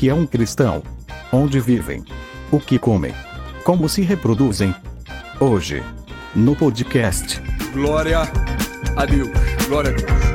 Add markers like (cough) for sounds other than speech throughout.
Que é um cristão? Onde vivem? O que comem? Como se reproduzem? Hoje, no podcast. Glória a Deus. Glória a Deus.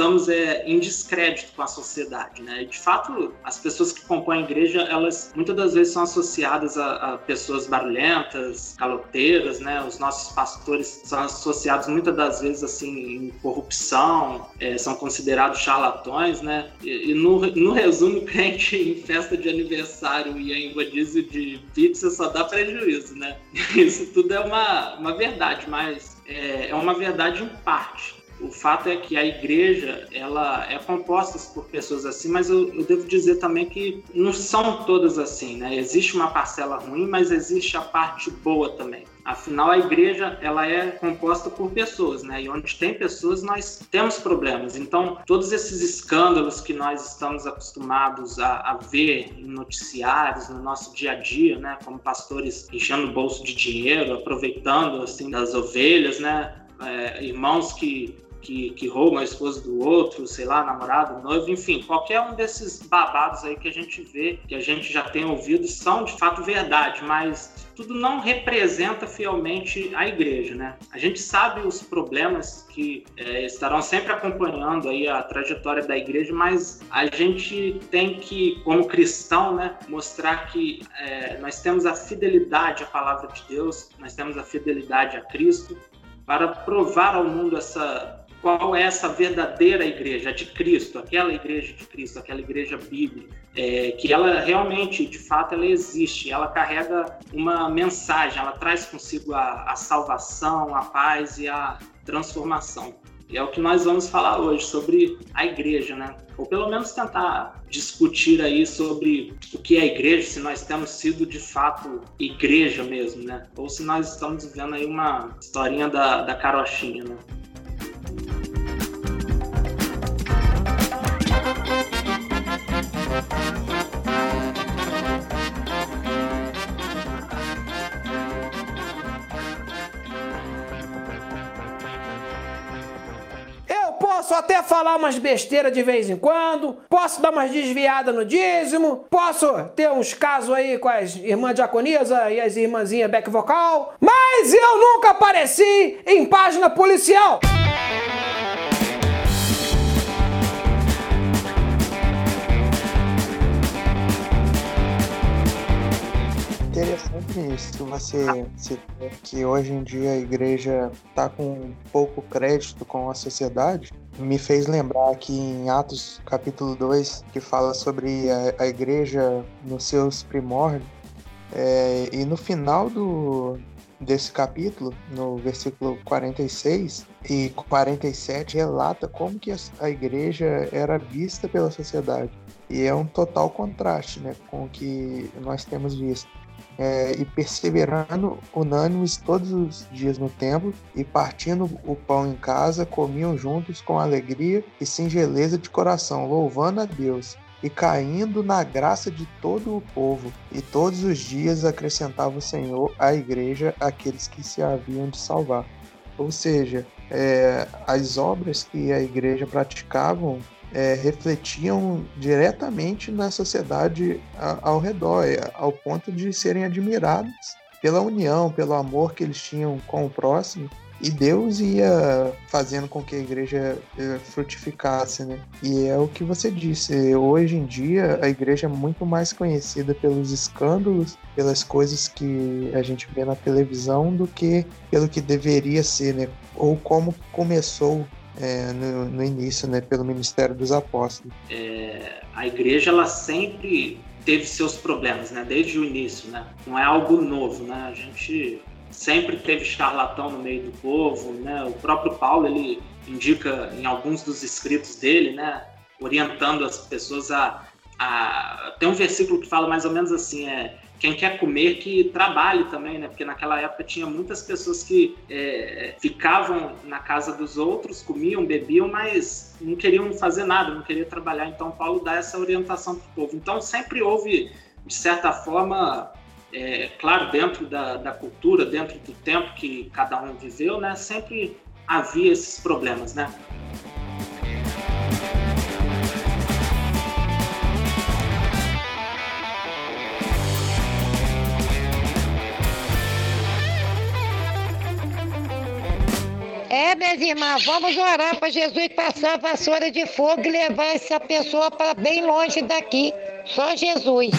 Estamos é, em descrédito com a sociedade, né? De fato, as pessoas que compõem a igreja, elas muitas das vezes são associadas a, a pessoas barulhentas, caloteiras, né? Os nossos pastores são associados muitas das vezes assim em corrupção, é, são considerados charlatões, né? E, e no, no resumo, (laughs) crente em festa de aniversário e em rodízio de pizza só dá prejuízo, né? (laughs) Isso tudo é uma, uma verdade, mas é, é uma verdade em parte. O fato é que a igreja ela é composta por pessoas assim, mas eu, eu, devo dizer também que não são todas assim, né? Existe uma parcela ruim, mas existe a parte boa também. Afinal, a igreja ela é composta por pessoas, né? E onde tem pessoas, nós temos problemas. Então, todos esses escândalos que nós estamos acostumados a, a ver em noticiários, no nosso dia a dia, né? Como pastores enchendo o bolso de dinheiro, aproveitando assim das ovelhas, né? É, irmãos que que, que roubam a esposa do outro, sei lá, namorado, noivo, enfim, qualquer um desses babados aí que a gente vê, que a gente já tem ouvido, são de fato verdade, mas tudo não representa fielmente a igreja, né? A gente sabe os problemas que é, estarão sempre acompanhando aí a trajetória da igreja, mas a gente tem que, como cristão, né, mostrar que é, nós temos a fidelidade à palavra de Deus, nós temos a fidelidade a Cristo, para provar ao mundo essa qual é essa verdadeira igreja de Cristo, aquela igreja de Cristo, aquela igreja bíblica, é, que ela realmente, de fato, ela existe, ela carrega uma mensagem, ela traz consigo a, a salvação, a paz e a transformação. E é o que nós vamos falar hoje sobre a igreja, né? Ou pelo menos tentar discutir aí sobre o que é igreja, se nós temos sido de fato igreja mesmo, né? Ou se nós estamos vivendo aí uma historinha da, da carochinha, né? Até falar umas besteiras de vez em quando, posso dar umas desviadas no dízimo, posso ter uns casos aí com as irmãs diaconisa e as irmãzinhas back vocal, mas eu nunca apareci em página policial. Isso, você citou que hoje em dia a igreja está com pouco crédito com a sociedade me fez lembrar aqui em Atos capítulo 2, que fala sobre a, a igreja nos seus primórdios. É, e no final do, desse capítulo, no versículo 46 e 47, relata como que a igreja era vista pela sociedade. E é um total contraste né, com o que nós temos visto é, e perseverando unânimes todos os dias no templo e partindo o pão em casa, comiam juntos com alegria e singeleza de coração, louvando a Deus e caindo na graça de todo o povo. E todos os dias acrescentava o Senhor à igreja aqueles que se haviam de salvar. Ou seja, é, as obras que a igreja praticavam é, refletiam diretamente na sociedade ao redor, é, ao ponto de serem admirados pela união, pelo amor que eles tinham com o próximo. E Deus ia fazendo com que a igreja é, frutificasse, né? E é o que você disse. Hoje em dia, a igreja é muito mais conhecida pelos escândalos, pelas coisas que a gente vê na televisão, do que pelo que deveria ser, né? Ou como começou é, no, no, início, né, pelo ministério dos apóstolos. É, a igreja ela sempre teve seus problemas, né, desde o início, né. Não é algo novo, né. A gente sempre teve charlatão no meio do povo, né. O próprio Paulo ele indica em alguns dos escritos dele, né, orientando as pessoas a, a. Tem um versículo que fala mais ou menos assim: é quem quer comer que trabalhe também, né? Porque naquela época tinha muitas pessoas que é, ficavam na casa dos outros, comiam, bebiam, mas não queriam fazer nada, não queriam trabalhar. Então Paulo dá essa orientação para o povo. Então sempre houve, de certa forma, é, claro, dentro da, da cultura, dentro do tempo que cada um viveu, né? Sempre havia esses problemas, né? Minhas irmãs, vamos orar para Jesus passar a vassoura de fogo e levar essa pessoa para bem longe daqui. Só Jesus.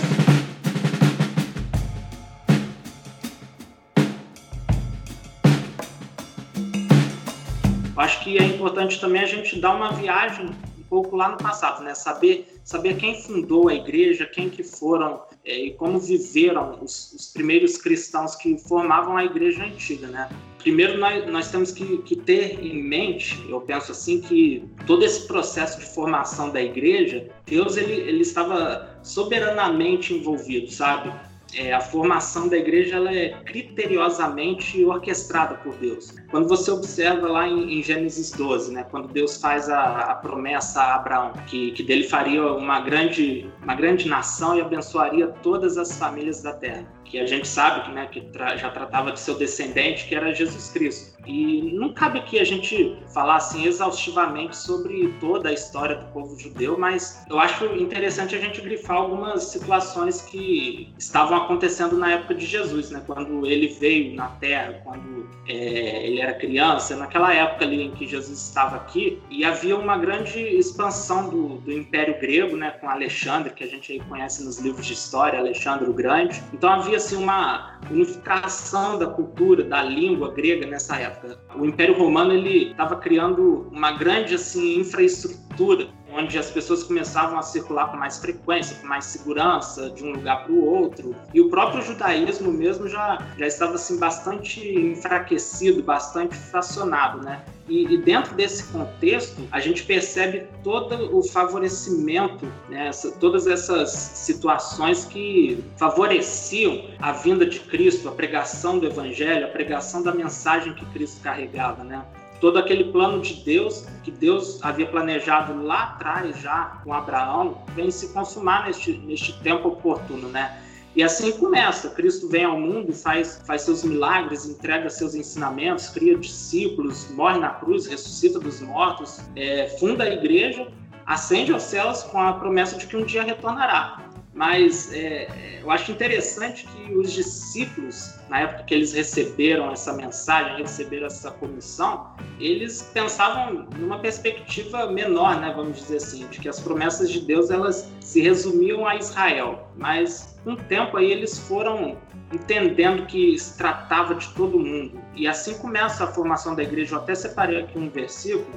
Acho que é importante também a gente dar uma viagem um pouco lá no passado, né? Saber, saber quem fundou a igreja, quem que foram é, e como viveram os, os primeiros cristãos que formavam a igreja antiga, né? primeiro nós, nós temos que, que, ter em mente, eu penso assim, que todo esse processo de formação da igreja, Deus ele, ele estava soberanamente envolvido, sabe? É, a formação da igreja ela é criteriosamente orquestrada por Deus. Quando você observa lá em, em Gênesis 12, né, quando Deus faz a, a, promessa a Abraão, que, que dele faria uma grande, uma grande nação e abençoaria todas as famílias da terra que a gente sabe que, né, que tra já tratava de seu descendente, que era Jesus Cristo. E não cabe aqui a gente falar assim exaustivamente sobre toda a história do povo judeu, mas eu acho interessante a gente grifar algumas situações que estavam acontecendo na época de Jesus, né? Quando ele veio na Terra, quando é, ele era criança, naquela época ali em que Jesus estava aqui, e havia uma grande expansão do, do Império Grego, né? Com Alexandre, que a gente conhece nos livros de história, Alexandre o Grande. Então havia assim uma unificação da cultura, da língua grega nessa época. O Império Romano ele estava criando uma grande assim infraestrutura onde as pessoas começavam a circular com mais frequência, com mais segurança de um lugar para o outro. E o próprio judaísmo mesmo já, já estava assim bastante enfraquecido, bastante fracionado, né? E, e, dentro desse contexto, a gente percebe todo o favorecimento, né, essa, todas essas situações que favoreciam a vinda de Cristo, a pregação do Evangelho, a pregação da mensagem que Cristo carregava. Né? Todo aquele plano de Deus que Deus havia planejado lá atrás já com Abraão vem se consumar neste, neste tempo oportuno, né? E assim começa. Cristo vem ao mundo, faz, faz seus milagres, entrega seus ensinamentos, cria discípulos, morre na cruz, ressuscita dos mortos, é, funda a igreja, ascende aos céus com a promessa de que um dia retornará. Mas é, eu acho interessante que os discípulos, na época que eles receberam essa mensagem, receberam essa comissão, eles pensavam numa perspectiva menor, né, vamos dizer assim, de que as promessas de Deus elas se resumiam a Israel. Mas com o tempo aí eles foram entendendo que se tratava de todo mundo. E assim começa a formação da igreja. Eu até separei aqui um versículo,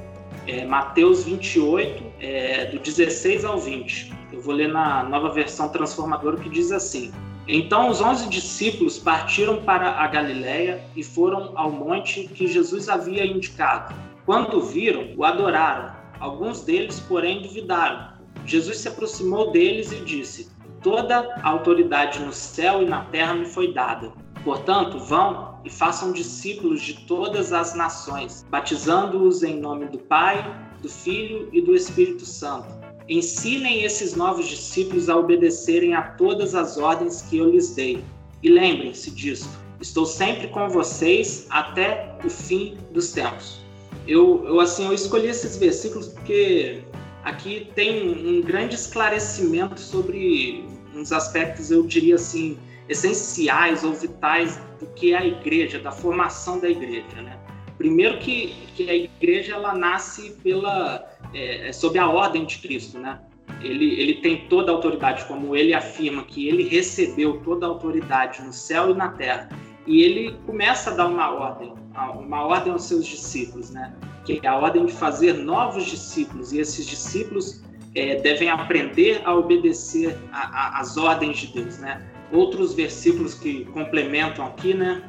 é, Mateus 28, é, do 16 ao 20 eu vou ler na nova versão transformadora que diz assim: Então os onze discípulos partiram para a Galiléia e foram ao monte que Jesus havia indicado. Quando viram, o adoraram. Alguns deles, porém, duvidaram. Jesus se aproximou deles e disse: Toda a autoridade no céu e na terra me foi dada. Portanto, vão e façam discípulos de todas as nações, batizando-os em nome do Pai, do Filho e do Espírito Santo Ensinem esses novos discípulos a obedecerem a todas as ordens que eu lhes dei. E lembrem-se disso. Estou sempre com vocês até o fim dos tempos. Eu, eu assim, eu escolhi esses versículos porque aqui tem um, um grande esclarecimento sobre uns aspectos, eu diria assim, essenciais ou vitais do que é a igreja, da formação da igreja, né? Primeiro que, que a igreja ela nasce pela é, é, sob a ordem de Cristo, né? Ele, ele tem toda a autoridade, como ele afirma que ele recebeu toda a autoridade no céu e na terra. E ele começa a dar uma ordem, uma ordem aos seus discípulos, né? Que é a ordem de fazer novos discípulos. E esses discípulos é, devem aprender a obedecer às ordens de Deus, né? Outros versículos que complementam aqui, né?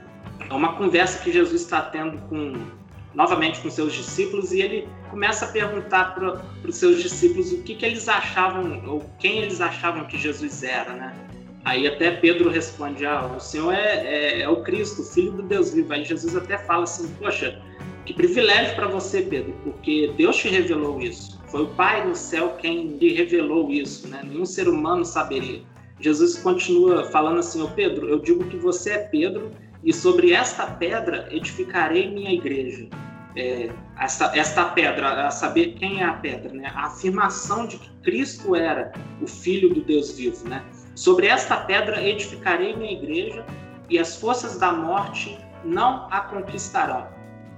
É uma conversa que Jesus está tendo com novamente com seus discípulos e ele começa a perguntar para os seus discípulos o que, que eles achavam ou quem eles achavam que Jesus era, né? Aí até Pedro responde: Ah, o Senhor é, é, é o Cristo, Filho do Deus vivo. Aí Jesus até fala assim: Poxa, que privilégio para você, Pedro, porque Deus te revelou isso. Foi o Pai no céu quem lhe revelou isso, né? Nenhum ser humano saberia. Jesus continua falando assim: Ô Pedro, eu digo que você é Pedro e sobre esta pedra edificarei minha igreja. É, esta, esta pedra, a saber quem é a pedra, né? A afirmação de que Cristo era o Filho do Deus vivo, né? Sobre esta pedra edificarei minha igreja e as forças da morte não a conquistarão.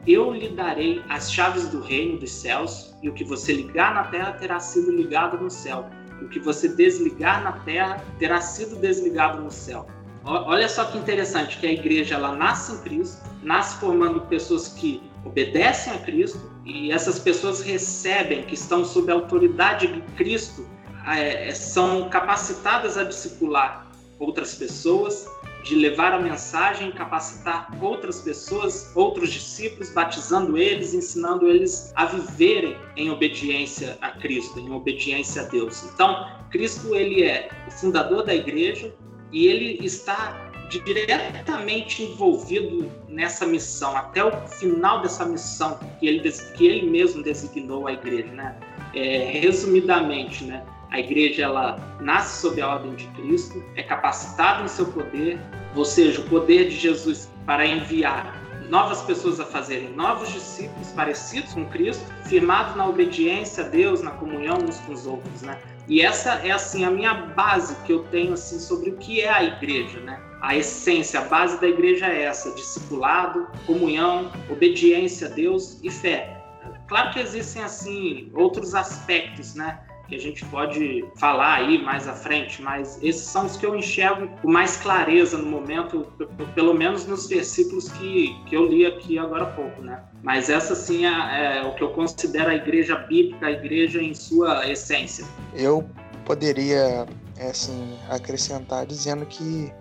Eu lhe darei as chaves do reino dos céus e o que você ligar na terra terá sido ligado no céu. O que você desligar na terra terá sido desligado no céu. Olha só que interessante que a igreja ela nasce em Cristo, nasce formando pessoas que obedecem a Cristo e essas pessoas recebem, que estão sob a autoridade de Cristo, é, são capacitadas a discipular outras pessoas, de levar a mensagem, capacitar outras pessoas, outros discípulos, batizando eles, ensinando eles a viverem em obediência a Cristo, em obediência a Deus. Então, Cristo ele é o fundador da igreja, e ele está diretamente envolvido nessa missão, até o final dessa missão que ele, que ele mesmo designou a igreja. Né? É, resumidamente, né? A igreja ela nasce sob a ordem de Cristo, é capacitada em seu poder, ou seja, o poder de Jesus para enviar novas pessoas a fazerem novos discípulos parecidos com Cristo, firmados na obediência a Deus, na comunhão uns com os outros, né? E essa é assim a minha base que eu tenho assim sobre o que é a igreja, né? A essência, a base da igreja é essa: discipulado, comunhão, obediência a Deus e fé. Claro que existem assim outros aspectos, né? Que a gente pode falar aí mais à frente, mas esses são os que eu enxergo com mais clareza no momento, pelo menos nos versículos que, que eu li aqui agora há pouco, né? Mas essa sim é, é o que eu considero a igreja bíblica, a igreja em sua essência. Eu poderia, assim, acrescentar dizendo que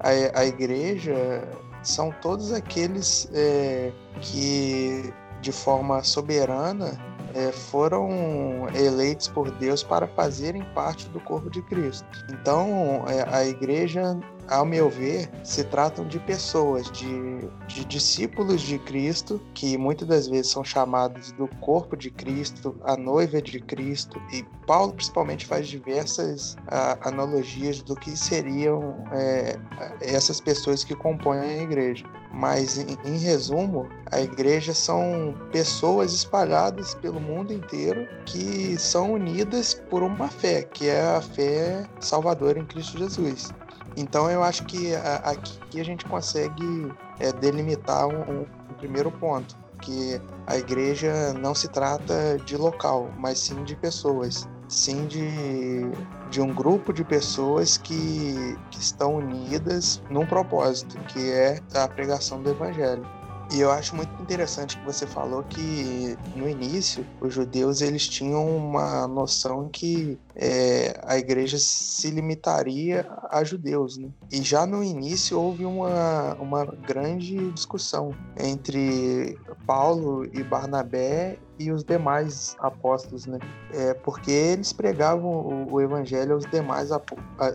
a, a igreja são todos aqueles é, que de forma soberana é, foram eleitos por Deus para fazerem parte do corpo de Cristo. Então, é, a igreja ao meu ver, se tratam de pessoas, de, de discípulos de Cristo, que muitas das vezes são chamados do corpo de Cristo, a noiva de Cristo, e Paulo principalmente faz diversas a, analogias do que seriam é, essas pessoas que compõem a igreja. Mas, em, em resumo, a igreja são pessoas espalhadas pelo mundo inteiro que são unidas por uma fé, que é a fé salvadora em Cristo Jesus. Então eu acho que aqui a gente consegue é, delimitar um, um primeiro ponto, que a igreja não se trata de local, mas sim de pessoas, sim de, de um grupo de pessoas que, que estão unidas num propósito, que é a pregação do evangelho. E eu acho muito interessante que você falou que no início os judeus eles tinham uma noção que é, a igreja se limitaria a judeus, né? E já no início houve uma, uma grande discussão entre Paulo e Barnabé e os demais apóstolos, né? É, porque eles pregavam o, o evangelho aos demais, a,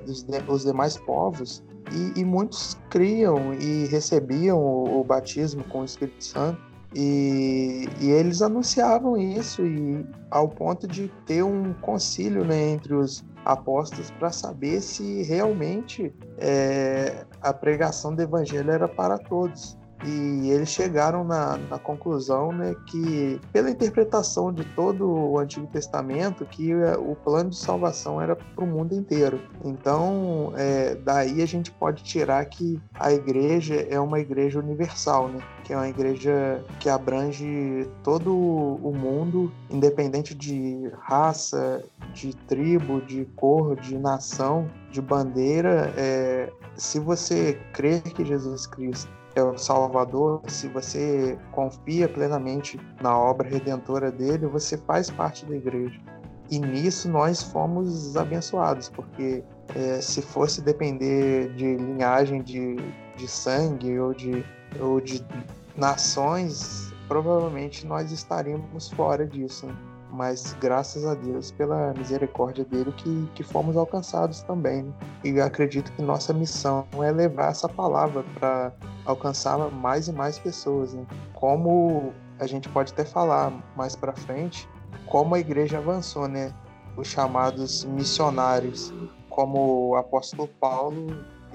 os, de, os demais povos e, e muitos criam e recebiam o, o, batismo com o Espírito Santo. E, e, eles anunciavam isso e ao ponto de ter um concílio né, entre os apóstolos para saber se realmente é, a pregação do evangelho era para todos. E eles chegaram na, na conclusão né, que, pela interpretação de todo o Antigo Testamento, que é, o plano de salvação era para o mundo inteiro. Então, é, daí a gente pode tirar que a igreja é uma igreja universal, né? que é uma igreja que abrange todo o mundo, independente de raça, de tribo, de cor, de nação, de bandeira. É, se você crer que Jesus Cristo é o Salvador, se você confia plenamente na obra redentora dele, você faz parte da igreja. E nisso nós fomos abençoados, porque é, se fosse depender de linhagem de, de sangue ou de, ou de nações, provavelmente nós estaríamos fora disso. Né? Mas graças a Deus, pela misericórdia dele, que, que fomos alcançados também. Né? E acredito que nossa missão é levar essa palavra para alcançar mais e mais pessoas. Né? Como a gente pode até falar mais para frente, como a igreja avançou, né? Os chamados missionários, como o apóstolo Paulo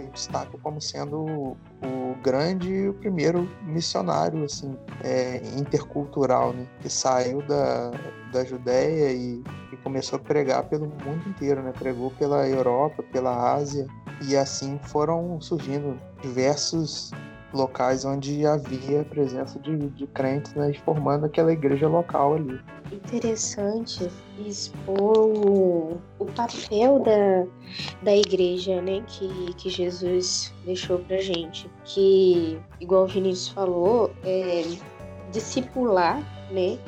destaca como sendo o grande e o primeiro missionário assim é, intercultural né? que saiu da, da Judéia e, e, começou a pregar pelo mundo inteiro né pregou pela Europa pela Ásia e assim foram surgindo diversos locais onde havia presença de, de crentes né, formando aquela igreja local ali. Interessante expor o, o papel da, da igreja né, que, que Jesus deixou pra gente. Que, igual o Vinícius falou, é, discipular, né?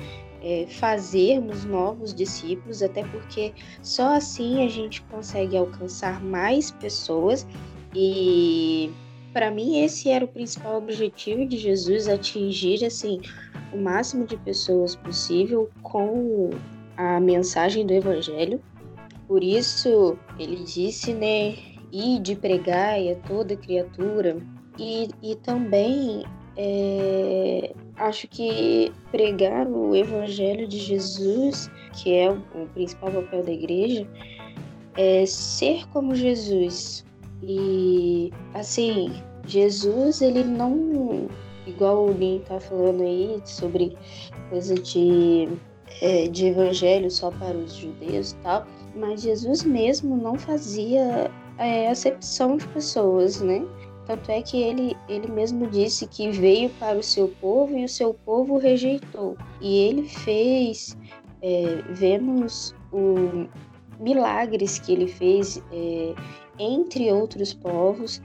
É, fazermos novos discípulos, até porque só assim a gente consegue alcançar mais pessoas e para mim, esse era o principal objetivo de Jesus, atingir assim o máximo de pessoas possível com a mensagem do Evangelho. Por isso, ele disse, né, ir de pregar a toda criatura. E, e também é, acho que pregar o Evangelho de Jesus, que é o principal papel da igreja, é ser como Jesus, e assim, Jesus, ele não. Igual o Lin tá falando aí sobre coisa de, é, de evangelho só para os judeus e tal, mas Jesus mesmo não fazia é, acepção de pessoas, né? Tanto é que ele, ele mesmo disse que veio para o seu povo e o seu povo rejeitou. E ele fez, é, vemos o milagres que ele fez é, entre outros povos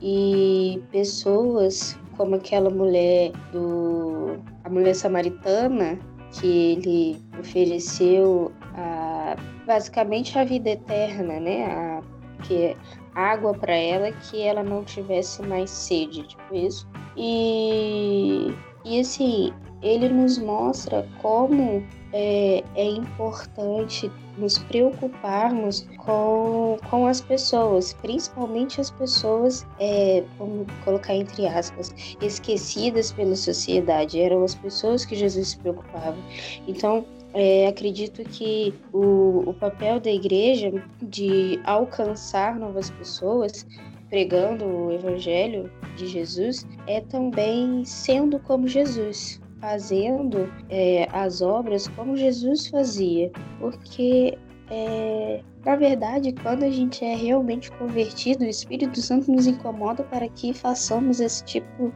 e pessoas como aquela mulher do a mulher samaritana que ele ofereceu a, basicamente a vida eterna, né? A, que é água para ela que ela não tivesse mais sede, tipo isso. E, e assim, ele nos mostra como é, é importante nos preocuparmos com, com as pessoas, principalmente as pessoas, é, vamos colocar entre aspas, esquecidas pela sociedade. Eram as pessoas que Jesus se preocupava. Então, é, acredito que o, o papel da igreja de alcançar novas pessoas pregando o evangelho de Jesus é também sendo como Jesus, fazendo é, as obras como Jesus fazia, porque é, na verdade, quando a gente é realmente convertido, o Espírito Santo nos incomoda para que façamos esse tipo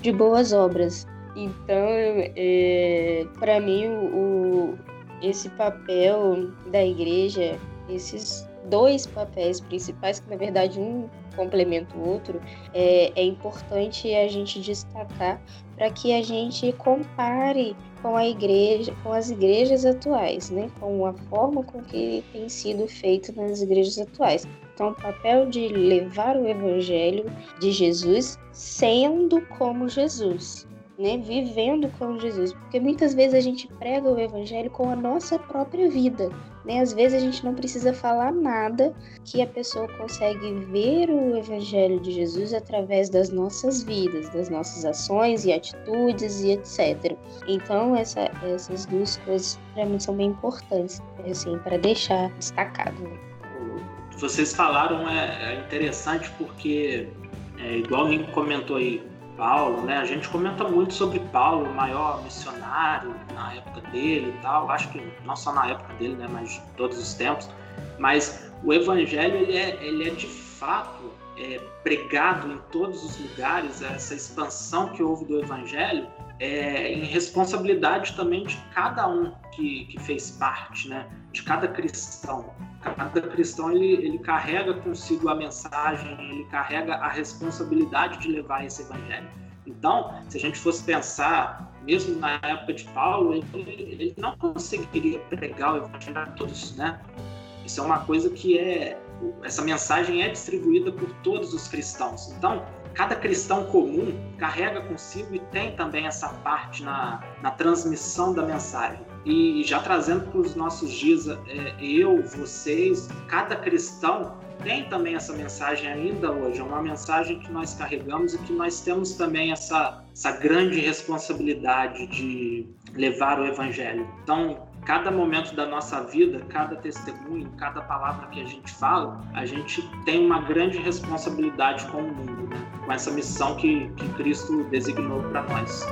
de boas obras. Então, é, para mim, o, esse papel da igreja, esses dois papéis principais, que na verdade um complementa o outro, é, é importante a gente destacar para que a gente compare com a igreja, com as igrejas atuais, né? Com a forma com que tem sido feito nas igrejas atuais. Então, o papel de levar o evangelho de Jesus sendo como Jesus, né? Vivendo como Jesus, porque muitas vezes a gente prega o evangelho com a nossa própria vida, né? Às vezes a gente não precisa falar nada, que a pessoa consegue ver o Evangelho de Jesus através das nossas vidas, das nossas ações e atitudes e etc. Então, essa, essas duas coisas para mim são bem importantes, assim, para deixar destacado. Vocês falaram é, é interessante porque, é, igual o comentou aí, Paulo, né? A gente comenta muito sobre Paulo, o maior missionário na época dele e tal. Acho que não só na época dele, né? Mas de todos os tempos. Mas o evangelho, ele é, ele é de fato é, pregado em todos os lugares. Essa expansão que houve do evangelho é em responsabilidade também de cada um que, que fez parte, né? De cada cristão cada cristão ele, ele carrega consigo a mensagem, ele carrega a responsabilidade de levar esse evangelho. Então, se a gente fosse pensar, mesmo na época de Paulo, ele, ele não conseguiria pregar o evangelho a todos, né? Isso é uma coisa que é essa mensagem é distribuída por todos os cristãos. Então, cada cristão comum carrega consigo e tem também essa parte na, na transmissão da mensagem. E já trazendo para os nossos dias, é, eu, vocês, cada cristão tem também essa mensagem ainda hoje, é uma mensagem que nós carregamos e que nós temos também essa, essa grande responsabilidade de levar o evangelho. Então, cada momento da nossa vida, cada testemunho, cada palavra que a gente fala, a gente tem uma grande responsabilidade com o mundo, né? com essa missão que, que Cristo designou para nós.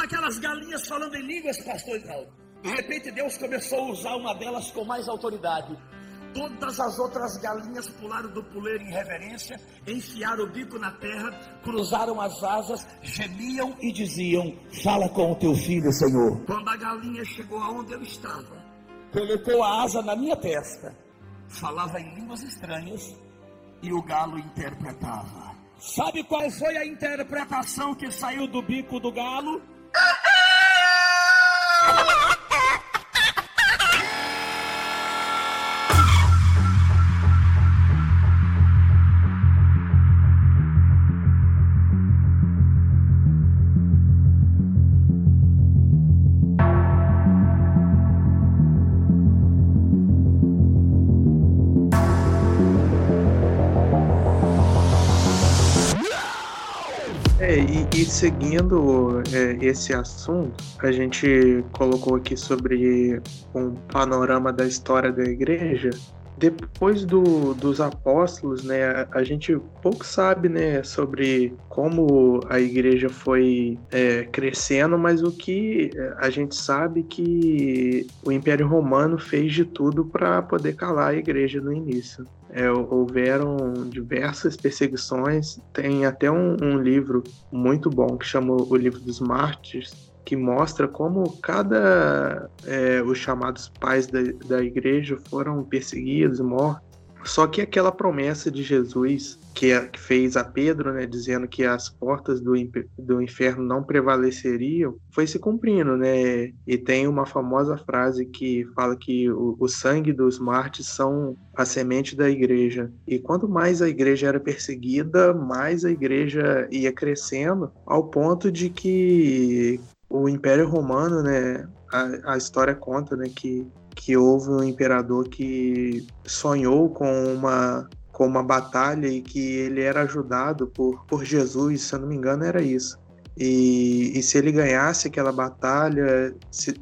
aquelas galinhas falando em línguas, pastor Israel. De repente Deus começou a usar uma delas com mais autoridade. Todas as outras galinhas pularam do puleiro em reverência, enfiaram o bico na terra, cruzaram as asas, gemiam e diziam: Fala com o teu filho, Senhor. Quando a galinha chegou aonde eu estava, colocou a asa na minha testa, falava em línguas estranhas e o galo interpretava. Sabe qual foi a interpretação que saiu do bico do galo? E seguindo é, esse assunto, a gente colocou aqui sobre um panorama da história da igreja. Depois do, dos apóstolos, né, a gente pouco sabe né, sobre como a igreja foi é, crescendo, mas o que a gente sabe que o Império Romano fez de tudo para poder calar a igreja no início é, houveram diversas perseguições. Tem até um, um, livro muito bom que chama o livro dos mártires, que mostra como cada é, os chamados pais da, da igreja foram perseguidos, mortos só que aquela promessa de Jesus que, é, que fez a Pedro, né, dizendo que as portas do, do inferno não prevaleceriam, foi se cumprindo, né? E tem uma famosa frase que fala que o, o sangue dos mártires são a semente da igreja. E quanto mais a igreja era perseguida, mais a igreja ia crescendo, ao ponto de que o Império Romano, né, a, a história conta, né, que que houve um imperador que sonhou com uma com uma batalha e que ele era ajudado por, por Jesus, se eu não me engano era isso. E, e se ele ganhasse aquela batalha, se,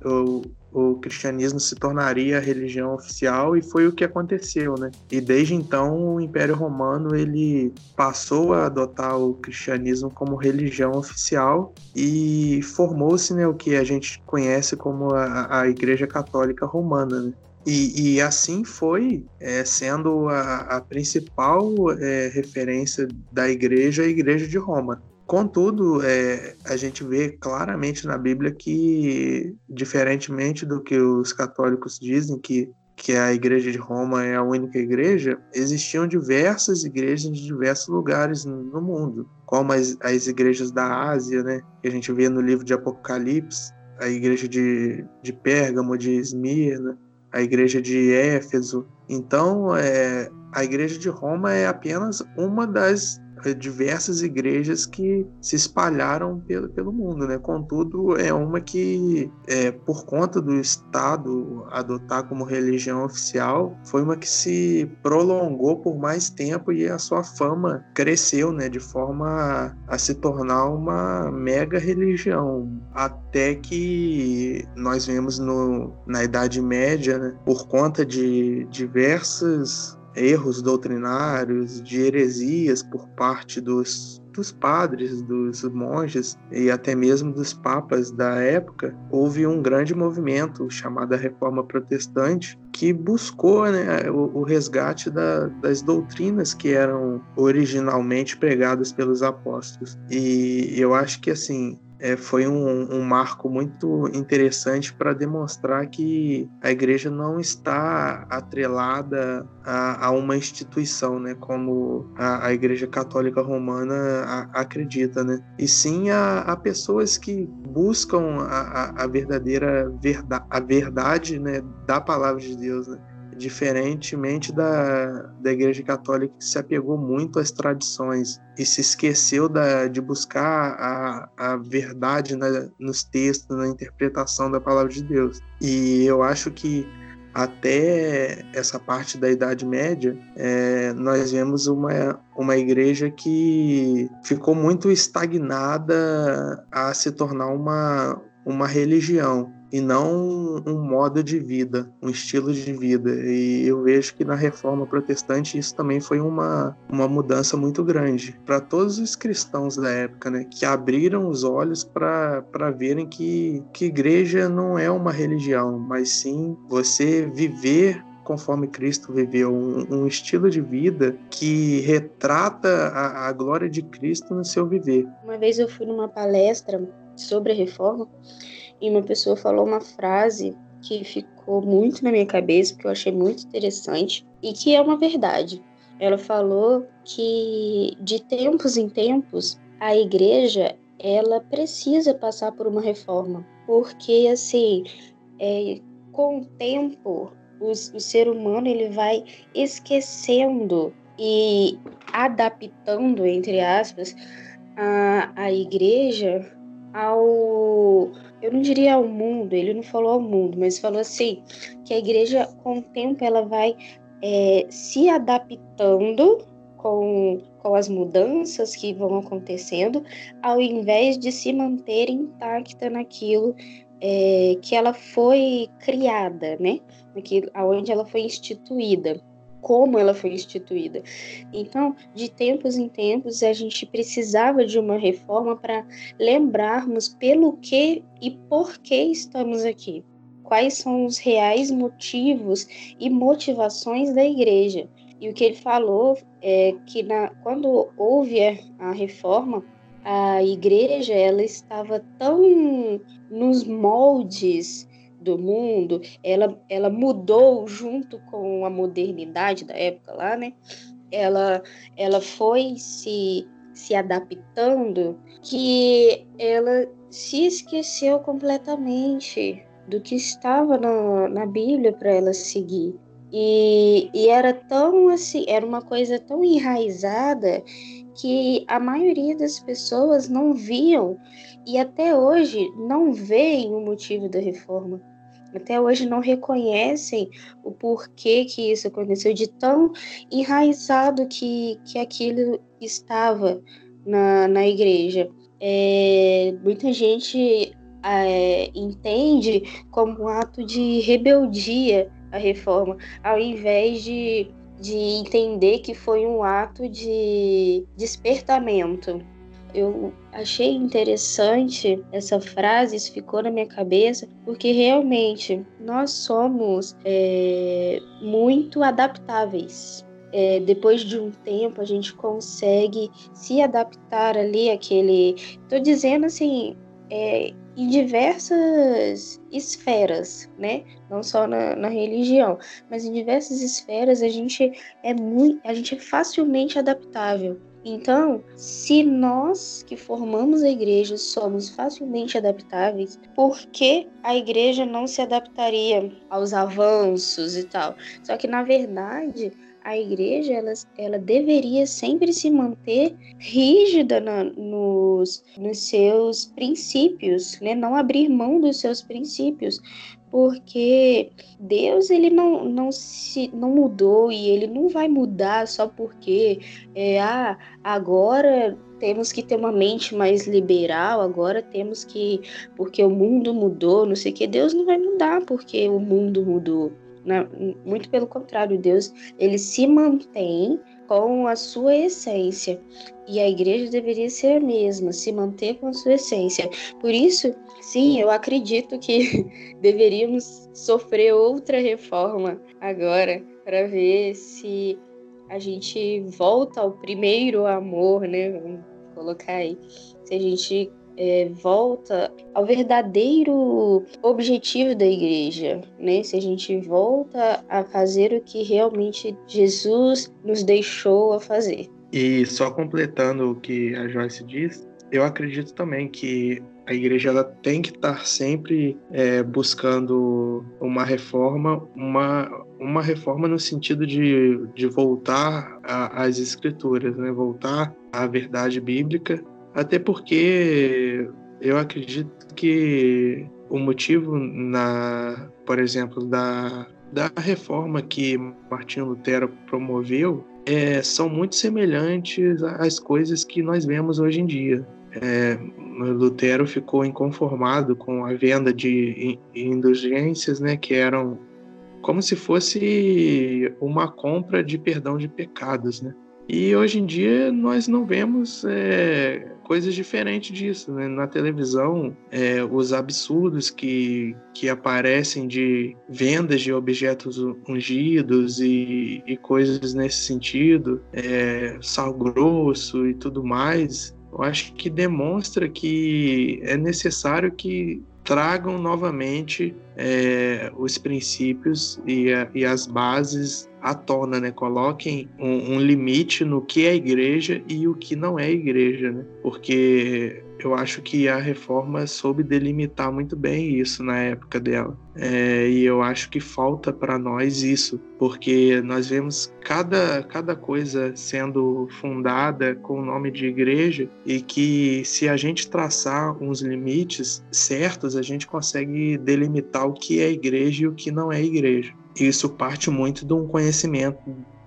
o cristianismo se tornaria a religião oficial e foi o que aconteceu, né? E desde então o Império Romano ele passou a adotar o cristianismo como religião oficial e formou-se né, o que a gente conhece como a, a Igreja Católica Romana, né? E, e, assim foi é, sendo a, a principal é, referência da igreja, a Igreja de Roma. Contudo, é, a gente vê claramente na Bíblia que, diferentemente do que os católicos dizem, que, que a Igreja de Roma é a única igreja, existiam diversas igrejas de diversos lugares no mundo, como as, as igrejas da Ásia, né, que a gente vê no livro de Apocalipse, a igreja de, de Pérgamo, de Esmirna, a igreja de Éfeso. Então, é, a igreja de Roma é apenas uma das diversas igrejas que se espalharam pelo, pelo mundo, né? Contudo, é uma que, é, por conta do Estado adotar como religião oficial, foi uma que se prolongou por mais tempo e a sua fama cresceu, né? De forma a, a se tornar uma mega religião, até que nós vemos no, na Idade Média, né? Por conta de diversas erros doutrinários, de heresias por parte dos, dos padres, dos monges e até mesmo dos papas da época, houve um grande movimento chamado Reforma Protestante que buscou né, o, o, resgate da, das doutrinas que eram originalmente pregadas pelos apóstolos. E eu acho que assim é, foi um, um, marco muito interessante para demonstrar que a igreja não está atrelada a, a uma instituição, né, como a, a Igreja Católica Romana a, acredita, né, e sim a, pessoas que buscam a, verdadeira verdade, a verdade, né, da palavra de Deus, né diferentemente da, da Igreja Católica que se apegou muito às tradições e se esqueceu da, de buscar a, a verdade na, nos textos, na interpretação da palavra de Deus. E eu acho que até essa parte da Idade Média, é, nós vemos uma, uma igreja que ficou muito estagnada a se tornar uma, uma religião e não um modo de vida, um estilo de vida. E eu vejo que na reforma protestante isso também foi uma, uma mudança muito grande para todos os cristãos da época, né, que abriram os olhos para verem que, que igreja não é uma religião, mas sim você viver conforme Cristo viveu, um, um, estilo de vida que retrata a, a glória de Cristo no seu viver. Uma vez eu fui numa palestra sobre a reforma e uma pessoa falou uma frase que ficou muito na minha cabeça, que eu achei muito interessante e que é uma verdade. Ela falou que de tempos em tempos a igreja ela precisa passar por uma reforma, porque assim, é, com o tempo o, o ser humano ele vai esquecendo e adaptando entre aspas a, a igreja ao eu não diria ao mundo, ele não falou ao mundo, mas falou assim que a igreja com o tempo ela vai é, se adaptando com, com as mudanças que vão acontecendo, ao invés de se manter intacta naquilo é, que ela foi criada, né? Aonde ela foi instituída como ela foi instituída. Então, de tempos em tempos, a gente precisava de uma reforma para lembrarmos pelo que e por que estamos aqui. Quais são os reais motivos e motivações da igreja. E o que ele falou é que na, quando houve a, a reforma, a igreja ela estava tão nos moldes do mundo, ela, ela mudou junto com a modernidade da época lá, né? Ela, ela foi se, se adaptando que ela se esqueceu completamente do que estava na, na Bíblia para ela seguir. E, e era tão assim, era uma coisa tão enraizada que a maioria das pessoas não viam e até hoje não veem o motivo da reforma até hoje não reconhecem o porquê que isso aconteceu, de tão enraizado que, que aquilo estava na, na igreja. É, muita gente é, entende como um ato de rebeldia a reforma, ao invés de, de entender que foi um ato de despertamento. Eu achei interessante essa frase, isso ficou na minha cabeça, porque realmente nós somos é, muito adaptáveis. É, depois de um tempo a gente consegue se adaptar ali àquele. Tô dizendo assim, é, em diversas esferas, né? Não só na, na, religião, mas em diversas esferas a gente é muito, a gente é facilmente adaptável. Então, se nós que formamos a igreja somos facilmente adaptáveis, por que a igreja não se adaptaria aos avanços e tal? Só que, na verdade, a igreja ela, ela deveria sempre se manter rígida na, nos, nos seus princípios, né? não abrir mão dos seus princípios, porque Deus ele não, não se não mudou e ele não vai mudar só porque é, ah, agora temos que ter uma mente mais liberal, agora temos que porque o mundo mudou, não sei o que Deus não vai mudar porque o mundo mudou. Né? Muito pelo contrário, Deus ele se mantém com a sua essência. E a igreja deveria ser a mesma, se manter com a sua essência. Por isso, sim, eu acredito que (laughs) deveríamos sofrer outra reforma agora para ver se a gente volta ao primeiro amor, né? Vamos colocar aí. Se a gente é, volta ao verdadeiro objetivo da igreja, né? Se a gente volta a fazer o que realmente Jesus nos deixou a fazer. E só completando o que a Joyce diz, eu acredito também que a igreja ela tem que estar sempre é, buscando uma reforma, uma, uma reforma no sentido de, de voltar às escrituras, né? voltar à verdade bíblica, até porque eu acredito que o motivo, na, por exemplo, da, da reforma que Martinho Lutero promoveu é, são muito semelhantes às coisas que nós vemos hoje em dia. É, Lutero ficou inconformado com a venda de indulgências, né, que eram como se fosse uma compra de perdão de pecados, né? E hoje em dia nós não vemos é, coisas diferentes disso. Né? Na televisão, é, os absurdos que, que aparecem de vendas de objetos ungidos e, e coisas nesse sentido, é, sal grosso e tudo mais, eu acho que demonstra que é necessário que tragam novamente é, os princípios e, a, e, as bases à tona, né? Coloquem um, um, limite no que é igreja e o que não é igreja, né? Porque eu acho que a reforma soube delimitar muito bem isso na época dela. É, e eu acho que falta para nós isso, porque nós vemos cada, cada coisa sendo fundada com o nome de igreja e que se a gente traçar uns limites certos, a gente consegue delimitar o que é igreja e o que não é igreja. Isso parte muito de um conhecimento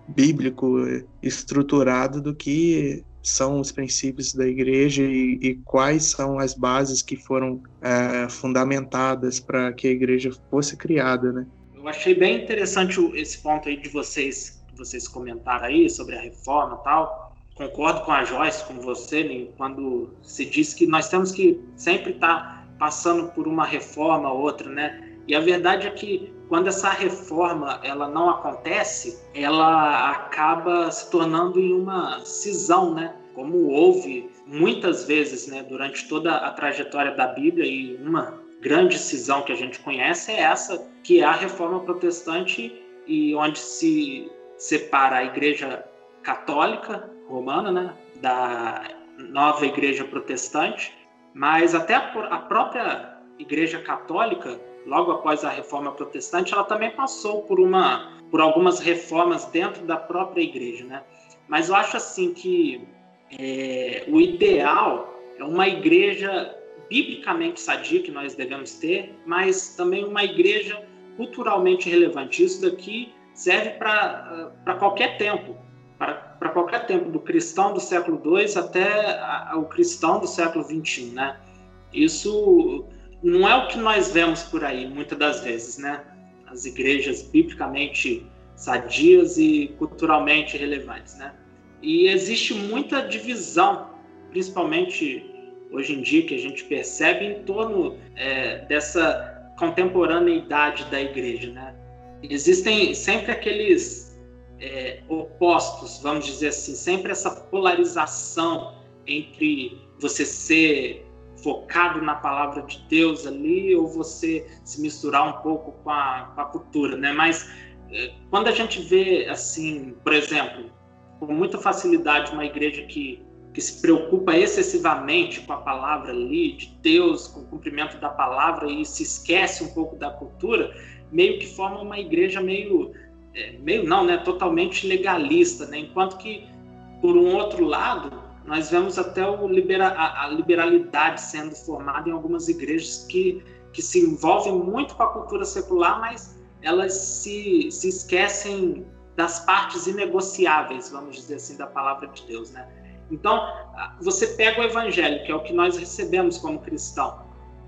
bíblico estruturado do que são os princípios da igreja e, e quais são as bases que foram é, fundamentadas para que a igreja fosse criada, né? Eu achei bem interessante esse ponto aí de vocês, vocês comentaram aí sobre a reforma e tal. Concordo com a Joyce, com você, né, quando se diz que nós temos que sempre estar tá passando por uma reforma ou outra, né? E a verdade é que quando essa reforma ela não acontece, ela acaba se tornando em uma cisão, né? Como houve muitas vezes, né, durante toda a trajetória da Bíblia e uma grande cisão que a gente conhece é essa, que é a reforma protestante e onde se separa a Igreja Católica Romana, né, da nova Igreja Protestante, mas até a própria Igreja Católica logo após a reforma protestante, ela também passou por uma por algumas reformas dentro da própria igreja, né? Mas eu acho assim que é, o ideal é uma igreja biblicamente sadia que nós devemos ter, mas também uma igreja culturalmente relevante. Isso daqui serve para qualquer tempo, para qualquer tempo, do cristão do século II até a, o cristão do século XXI, né? Isso não é o que nós vemos por aí, muitas das vezes, né? As igrejas biblicamente sadias e culturalmente relevantes, né? E existe muita divisão, principalmente hoje em dia, que a gente percebe em torno é, dessa contemporaneidade da igreja, né? Existem sempre aqueles é, opostos, vamos dizer assim, sempre essa polarização entre você ser focado na palavra de Deus ali ou você se misturar um pouco com a, com a cultura, né? Mas eh, quando a gente vê assim, por exemplo, com muita facilidade uma igreja que que se preocupa excessivamente com a palavra ali de Deus, com o cumprimento da palavra e se esquece um pouco da cultura, meio que forma uma igreja meio é, meio não, né, totalmente legalista, né? Enquanto que por um outro lado, nós vemos até libera, a, a, liberalidade sendo formada em algumas igrejas que, que se envolvem muito com a cultura secular, mas elas se, se esquecem das partes inegociáveis, vamos dizer assim, da palavra de Deus, né? Então, você pega o evangelho, que é o que nós recebemos como cristão.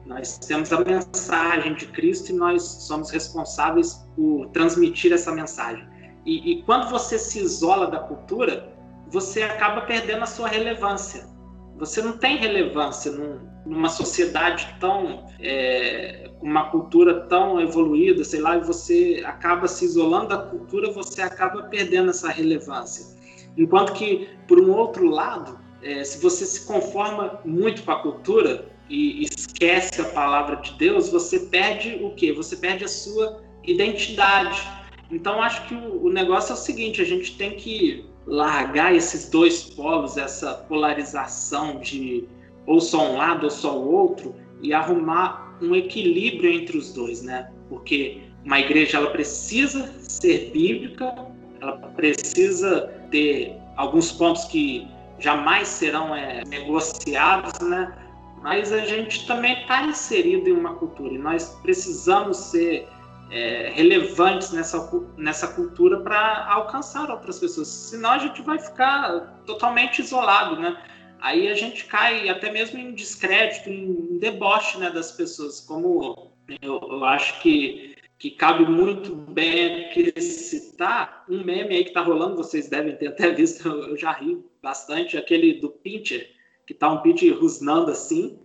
Nós temos a mensagem de Cristo e nós somos responsáveis por transmitir essa mensagem. E, e quando você se isola da cultura, você acaba perdendo a sua relevância. Você não tem relevância num, numa sociedade tão. É, uma cultura tão evoluída, sei lá, e você acaba se isolando da cultura, você acaba perdendo essa relevância. Enquanto que, por um outro lado, é, se você se conforma muito com a cultura e esquece a palavra de Deus, você perde o quê? Você perde a sua identidade. Então, acho que o, o negócio é o seguinte: a gente tem que largar esses dois polos, essa polarização de ou só um lado ou só o outro, e arrumar um equilíbrio entre os dois, né? Porque uma igreja ela precisa ser bíblica, ela precisa ter alguns pontos que jamais serão é, negociados, né? Mas a gente também está inserido em uma cultura e nós precisamos ser é, relevantes nessa, nessa cultura para alcançar outras pessoas. Senão a gente vai ficar totalmente isolado, né? Aí a gente cai até mesmo em descrédito, em deboche né, das pessoas. Como eu, eu acho que, que cabe muito bem aqui citar um meme aí que está rolando, vocês devem ter até visto, (laughs) eu já ri bastante, aquele do Pincher, que tá um Pincher rusnando assim,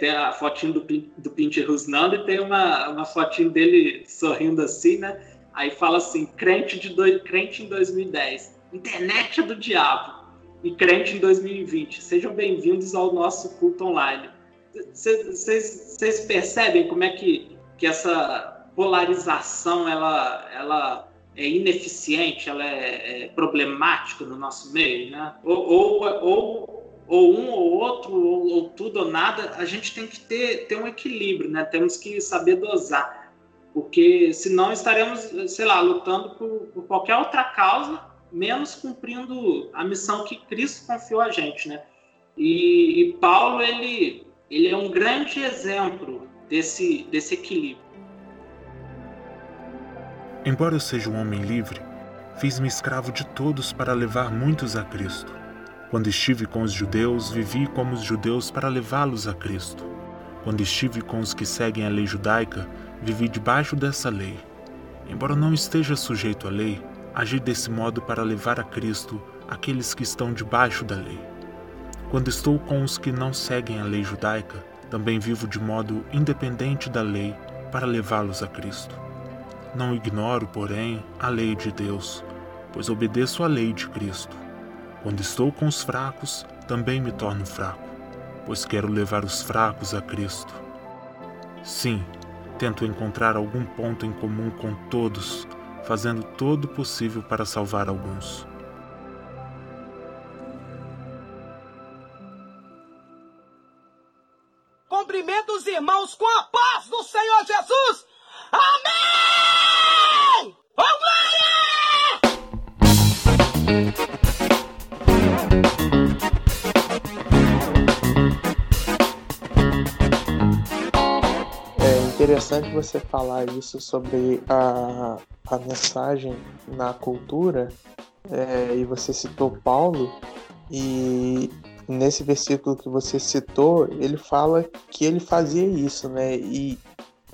tem a fotinho do, do Pincher rusnando e tem uma, uma fotinho dele sorrindo assim, né? Aí fala assim, crente, de do, crente em 2010, internet é do diabo, e crente em 2020. Sejam bem-vindos ao nosso culto online. Vocês percebem como é que, que essa polarização ela, ela é ineficiente, ela é, é problemática no nosso meio, né? Ou, ou, ou, ou um ou outro, ou, ou, tudo ou nada, a gente tem que ter, ter um equilíbrio, né? Temos que saber dosar, porque senão estaremos, sei lá, lutando por, por qualquer outra causa, menos cumprindo a missão que Cristo confiou a gente, né? E, e Paulo, ele, ele é um grande exemplo desse, desse equilíbrio. Embora eu seja um homem livre, fiz-me escravo de todos para levar muitos a Cristo. Quando estive com os judeus, vivi como os judeus para levá-los a Cristo. Quando estive com os que seguem a lei judaica, vivi debaixo dessa lei. Embora não esteja sujeito à lei, agi desse modo para levar a Cristo aqueles que estão debaixo da lei. Quando estou com os que não seguem a lei judaica, também vivo de modo independente da lei para levá-los a Cristo. Não ignoro, porém, a lei de Deus, pois obedeço à lei de Cristo. Quando estou com os fracos, também me torno fraco, pois quero levar os fracos a Cristo. Sim, tento encontrar algum ponto em comum com todos, fazendo todo o possível para salvar alguns. Cumprimento os irmãos com a paz do Senhor Jesus! Amém! Oh, É interessante você falar isso sobre a, a mensagem na cultura, é, e você citou Paulo, e nesse versículo que você citou, ele fala que ele fazia isso, né? E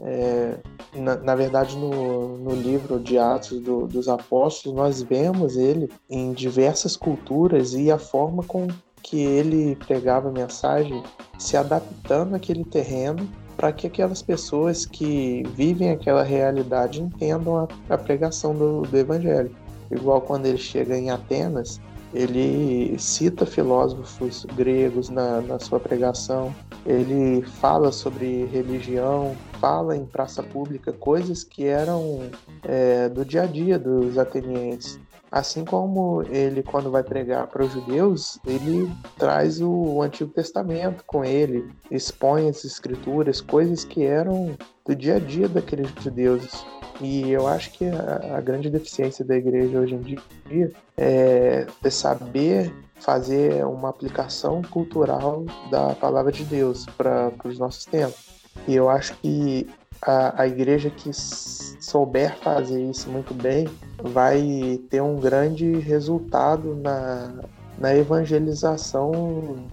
é, na, na, verdade, no, no livro de Atos do, dos Apóstolos, nós vemos ele em diversas culturas e a forma com que ele pregava a mensagem se adaptando àquele terreno para que aquelas pessoas que vivem aquela realidade entendam a, a pregação do, do Evangelho. Igual quando ele chega em Atenas, ele cita filósofos gregos na, na sua pregação, ele fala sobre religião, fala em praça pública coisas que eram é, do dia a dia dos atenienses. Assim como ele, quando vai pregar para os judeus, ele traz o Antigo Testamento com ele, expõe as escrituras, coisas que eram do dia a dia daqueles judeus. E eu acho que a, a grande deficiência da igreja hoje em dia é, é saber fazer uma aplicação cultural da palavra de Deus para os nossos tempos. E eu acho que a, a igreja que souber fazer isso muito bem vai ter um grande resultado na, na evangelização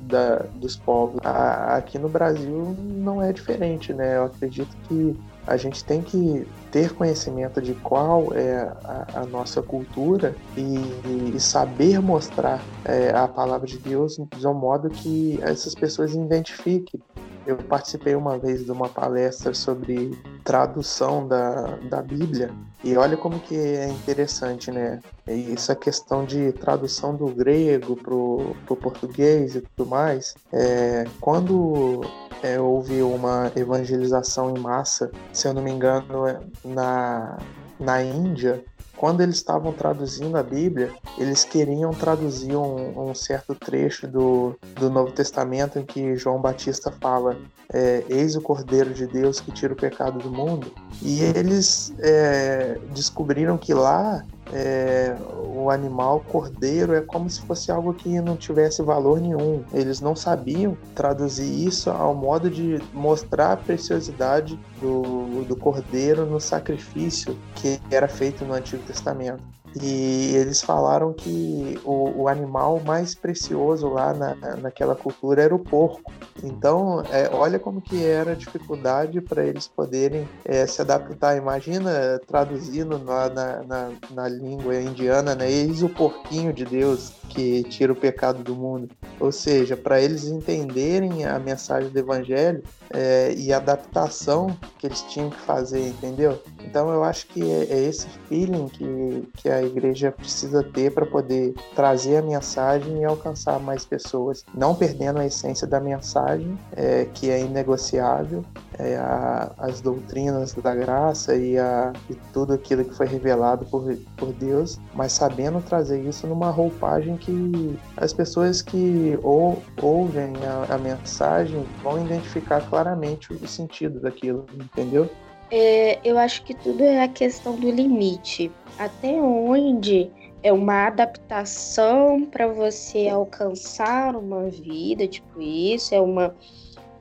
da, dos povos. A, aqui no Brasil não é diferente, né? Eu acredito que a gente tem que ter conhecimento de qual é a, a nossa cultura e, e saber mostrar é, a palavra de Deus de um modo que essas pessoas identifiquem eu participei uma vez de uma palestra sobre tradução da, da Bíblia e olha como que é interessante, né? Essa questão de tradução do grego pro, pro português e tudo mais. É, quando é, houve uma evangelização em massa, se eu não me engano, é, na, na Índia, quando eles estavam traduzindo a Bíblia, eles queriam traduzir um, um certo trecho do, do Novo Testamento em que João Batista fala: é, Eis o Cordeiro de Deus que tira o pecado do mundo. E eles é, descobriram que lá é, o animal cordeiro é como se fosse algo que não tivesse valor nenhum. Eles não sabiam traduzir isso ao modo de mostrar a preciosidade do, do cordeiro no sacrifício que era feito no Antigo Testamento. E eles falaram que o, o animal mais precioso lá na, naquela cultura era o porco. Então, é, olha como que era a dificuldade para eles poderem é, se adaptar. Imagina traduzindo na, na, na, na língua indiana, né? Eis o porquinho de Deus que tira o pecado do mundo. Ou seja, para eles entenderem a mensagem do evangelho é, e adaptação que eles tinham que fazer, entendeu? Então eu acho que é, é esse feeling que, que a igreja precisa ter para poder trazer a mensagem e alcançar mais pessoas, não perdendo a essência da mensagem, é, que é inegociável, é, a, as doutrinas da graça e, a, e tudo aquilo que foi revelado por, por Deus, mas sabendo trazer isso numa roupagem que as pessoas que ou, ouvem a, a mensagem vão identificar claramente o sentido daquilo, entendeu? É, eu acho que tudo é a questão do limite. Até onde é uma adaptação para você alcançar uma vida, tipo isso, é uma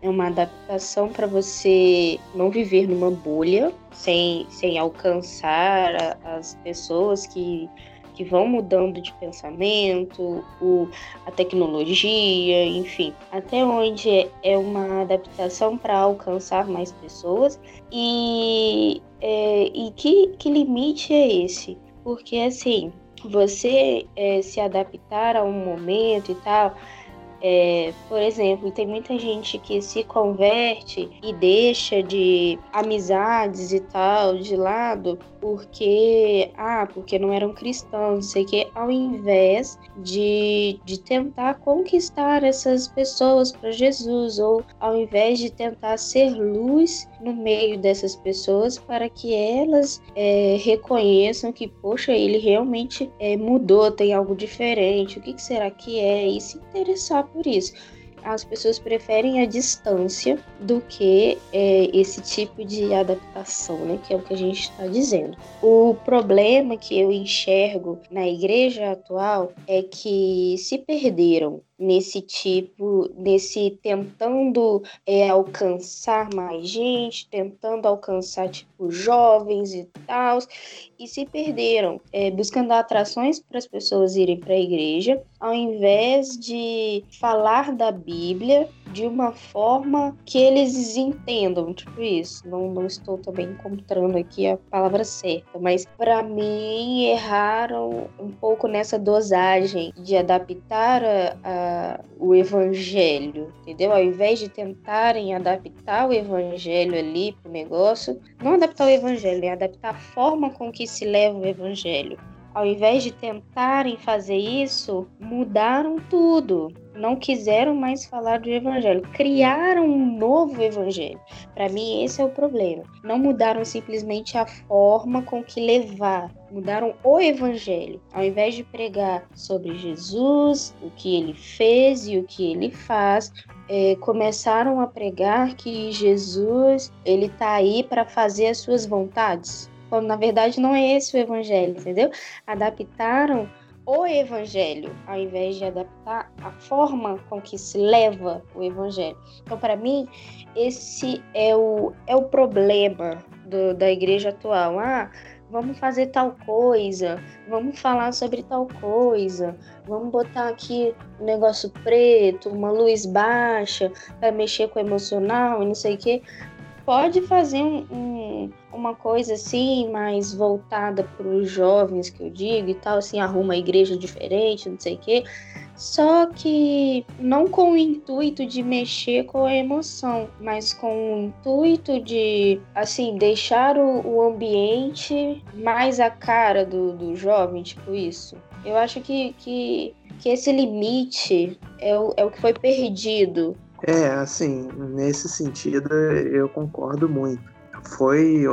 é uma adaptação para você não viver numa bolha, sem, sem alcançar a, as pessoas que, que vão mudando de pensamento, o, a tecnologia, enfim. Até onde é uma adaptação para alcançar mais pessoas e, é, e que, que limite é esse? Porque assim, você é, se adaptar a um momento e tal é, por exemplo, tem muita gente que se converte e deixa de amizades e tal de lado porque, ah, porque não eram cristãos, não sei o que, ao invés de, de tentar conquistar essas pessoas para Jesus, ou ao invés de tentar ser luz no meio dessas pessoas para que elas é, reconheçam que, poxa, ele realmente é, mudou, tem algo diferente, o que, que será que é, e se interessar por isso as pessoas preferem a distância do que é, esse tipo de adaptação, né? Que é o que a gente está dizendo. O problema que eu enxergo na igreja atual é que se perderam nesse tipo, nesse tentando é, alcançar mais gente, tentando alcançar tipo jovens e tal, e se perderam é, buscando atrações para as pessoas irem para a igreja, ao invés de falar da Bíblia de uma forma que eles entendam, tipo isso. Não, não estou também encontrando aqui a palavra certa, mas para mim erraram um pouco nessa dosagem de adaptar a, a, o evangelho, entendeu? Ao invés de tentarem adaptar o evangelho ali pro negócio, não adaptar o evangelho, é adaptar a forma com que se leva o evangelho. Ao invés de tentarem fazer isso, mudaram tudo não quiseram mais falar do evangelho, criaram um novo evangelho. Para mim, esse é o problema. Não mudaram simplesmente a forma com que levar, mudaram o evangelho. Ao invés de pregar sobre Jesus, o que ele fez e o que ele faz, é, começaram a pregar que Jesus ele tá aí para fazer as suas vontades. Quando na verdade não é esse o evangelho, entendeu? Adaptaram o evangelho, ao invés de adaptar a forma com que se leva o evangelho. Então, para mim, esse é o, é o problema do, da igreja atual. Ah, vamos fazer tal coisa, vamos falar sobre tal coisa, vamos botar aqui um negócio preto, uma luz baixa para mexer com o emocional e não sei o quê pode fazer um, um, uma coisa assim, mais voltada para os jovens, que eu digo e tal, assim, arruma a igreja diferente, não sei o quê. só que não com o intuito de mexer com a emoção, mas com o intuito de, assim, deixar o, o ambiente mais a cara do, do jovem, tipo isso. Eu acho que, que, que esse limite é o, é o que foi perdido. É, assim, nesse sentido eu concordo muito. Foi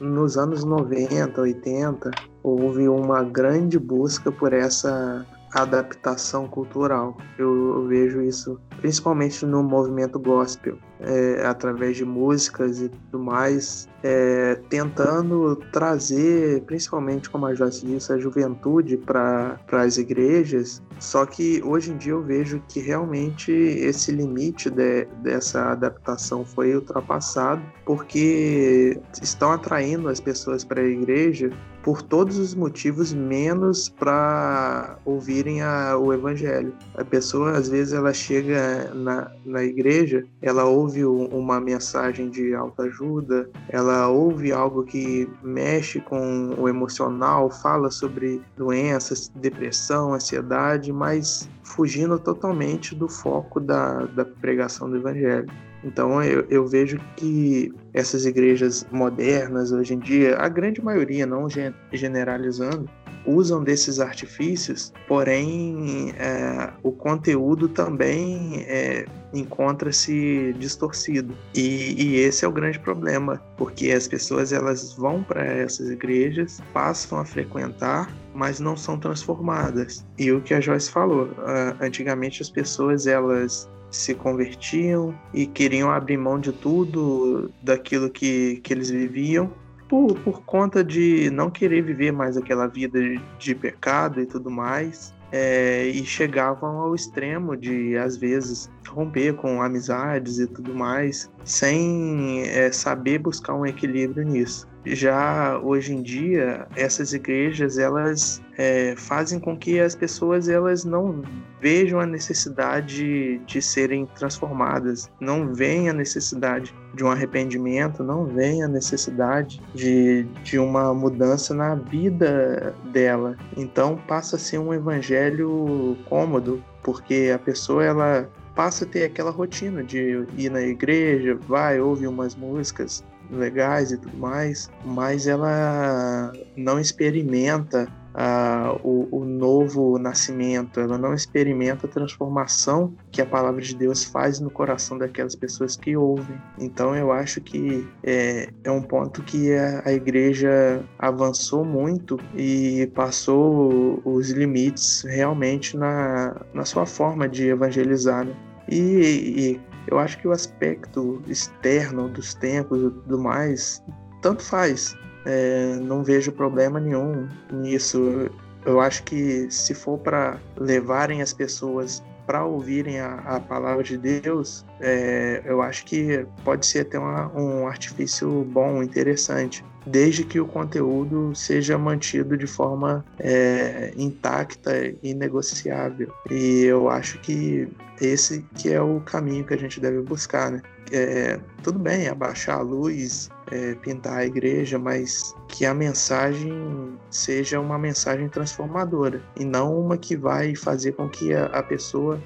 nos anos 90, 80, houve uma grande busca por essa adaptação cultural. Eu, vejo isso principalmente no movimento gospel, é, através de músicas e tudo mais, é, tentando trazer, principalmente como a Joyce disse, a juventude para as igrejas. Só que hoje em dia eu vejo que realmente esse limite de, dessa adaptação foi ultrapassado, porque estão atraindo as pessoas para a igreja por todos os motivos, menos para ouvirem a, o evangelho. A pessoa, às vezes, ela chega na, na igreja, ela ouve uma mensagem de autoajuda, ela ouve algo que mexe com o emocional, fala sobre doenças, depressão, ansiedade, mas fugindo totalmente do foco da, da pregação do evangelho. Então eu, eu, vejo que essas igrejas modernas hoje em dia, a grande maioria, não generalizando, usam desses artifícios, porém é, o conteúdo também é, encontra-se distorcido e, e, esse é o grande problema, porque as pessoas elas vão para essas igrejas, passam a frequentar, mas não são transformadas. E o que a Joyce falou, antigamente as pessoas elas se convertiam e queriam abrir mão de tudo daquilo que, que eles viviam por, por conta de não querer viver mais aquela vida de, de pecado e tudo mais. É, e chegavam ao extremo de, às vezes, romper com amizades e tudo mais, sem é, saber buscar um equilíbrio nisso. Já hoje em dia, essas igrejas elas é, fazem com que as pessoas elas não vejam a necessidade de serem transformadas, não veem a necessidade de um arrependimento, não veem a necessidade de, de uma mudança na vida dela. Então passa a ser um evangelho cômodo, porque a pessoa ela passa a ter aquela rotina de ir na igreja, vai, ouve umas músicas, legais e tudo mais, mas ela não experimenta uh, o, o, novo nascimento, ela não experimenta a transformação que a palavra de Deus faz no coração daquelas pessoas que ouvem. Então eu acho que é, é um ponto que a, a, igreja avançou muito e passou os limites realmente na, na sua forma de evangelizar. Né? E, e eu acho que o aspecto externo dos tempos e tudo mais, tanto faz. É, não vejo problema nenhum nisso. Eu acho que se for para levarem as pessoas para ouvirem a, a, palavra de Deus, é, eu acho que pode ser até uma, um artifício bom, interessante desde que o conteúdo seja mantido de forma é, intacta e negociável. E eu acho que esse que é o caminho que a gente deve buscar, né? É, tudo bem abaixar a luz, é, pintar a igreja, mas que a mensagem seja uma mensagem transformadora e não uma que vai fazer com que a, a pessoa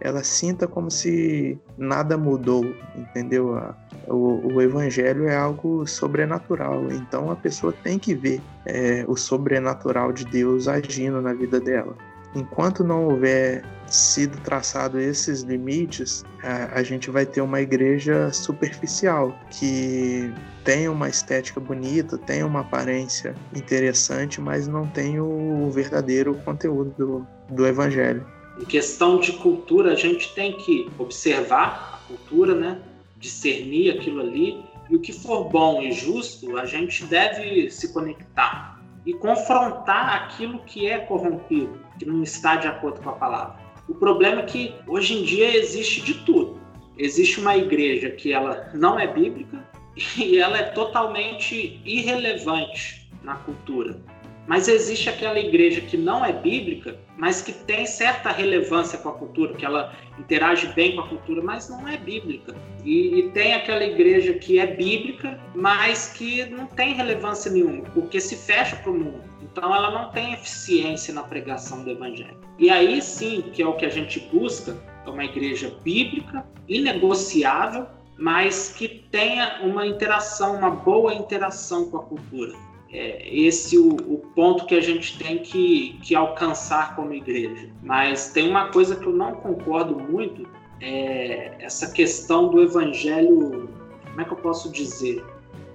ela sinta como se nada mudou, entendeu? O, o evangelho é algo sobrenatural, então a pessoa tem que ver é, o sobrenatural de Deus agindo na vida dela. Enquanto não houver sido traçado esses limites, a, a gente vai ter uma igreja superficial que tem uma estética bonita, tem uma aparência interessante, mas não tem o verdadeiro conteúdo do, do evangelho. Em questão de cultura, a gente tem que observar a cultura, né? discernir aquilo ali, e o que for bom e justo, a gente deve se conectar e confrontar aquilo que é corrompido, que não está de acordo com a palavra. O problema é que hoje em dia existe de tudo. Existe uma igreja que ela não é bíblica (laughs) e ela é totalmente irrelevante na cultura. Mas existe aquela igreja que não é bíblica, mas que tem certa relevância com a cultura, que ela interage bem com a cultura, mas não é bíblica. E, e tem aquela igreja que é bíblica, mas que não tem relevância nenhuma, porque se fecha para o mundo. então ela não tem eficiência na pregação do evangelho. E aí sim, que é o que a gente busca, é uma igreja bíblica, inegociável, mas que tenha uma interação, uma boa interação com a cultura. É esse o, o ponto que a gente tem que, que alcançar como igreja. Mas tem uma coisa que eu não concordo muito, é essa questão do evangelho, como é que eu posso dizer?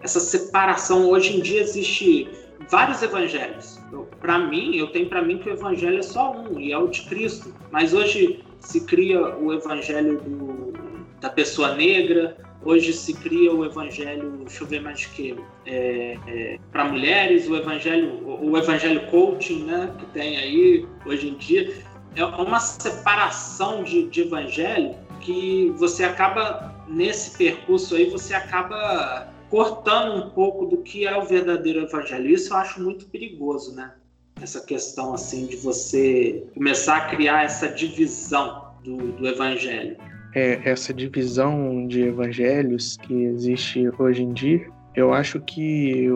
Essa separação, hoje em dia existe vários evangelhos. Para mim, eu tenho para mim que o evangelho é só um, e é o de Cristo. Mas hoje se cria o evangelho do, da pessoa negra, hoje se cria o evangelho, deixa eu ver mais que, é, é, para mulheres, o evangelho, o evangelho coaching, né, que tem aí hoje em dia. É uma separação de, de evangelho que você acaba, nesse percurso aí, você acaba cortando um pouco do que é o verdadeiro evangelho. Isso eu acho muito perigoso, né? Essa questão assim de você começar a criar essa divisão do, do evangelho. É, essa divisão de evangelhos que existe hoje em dia, eu acho que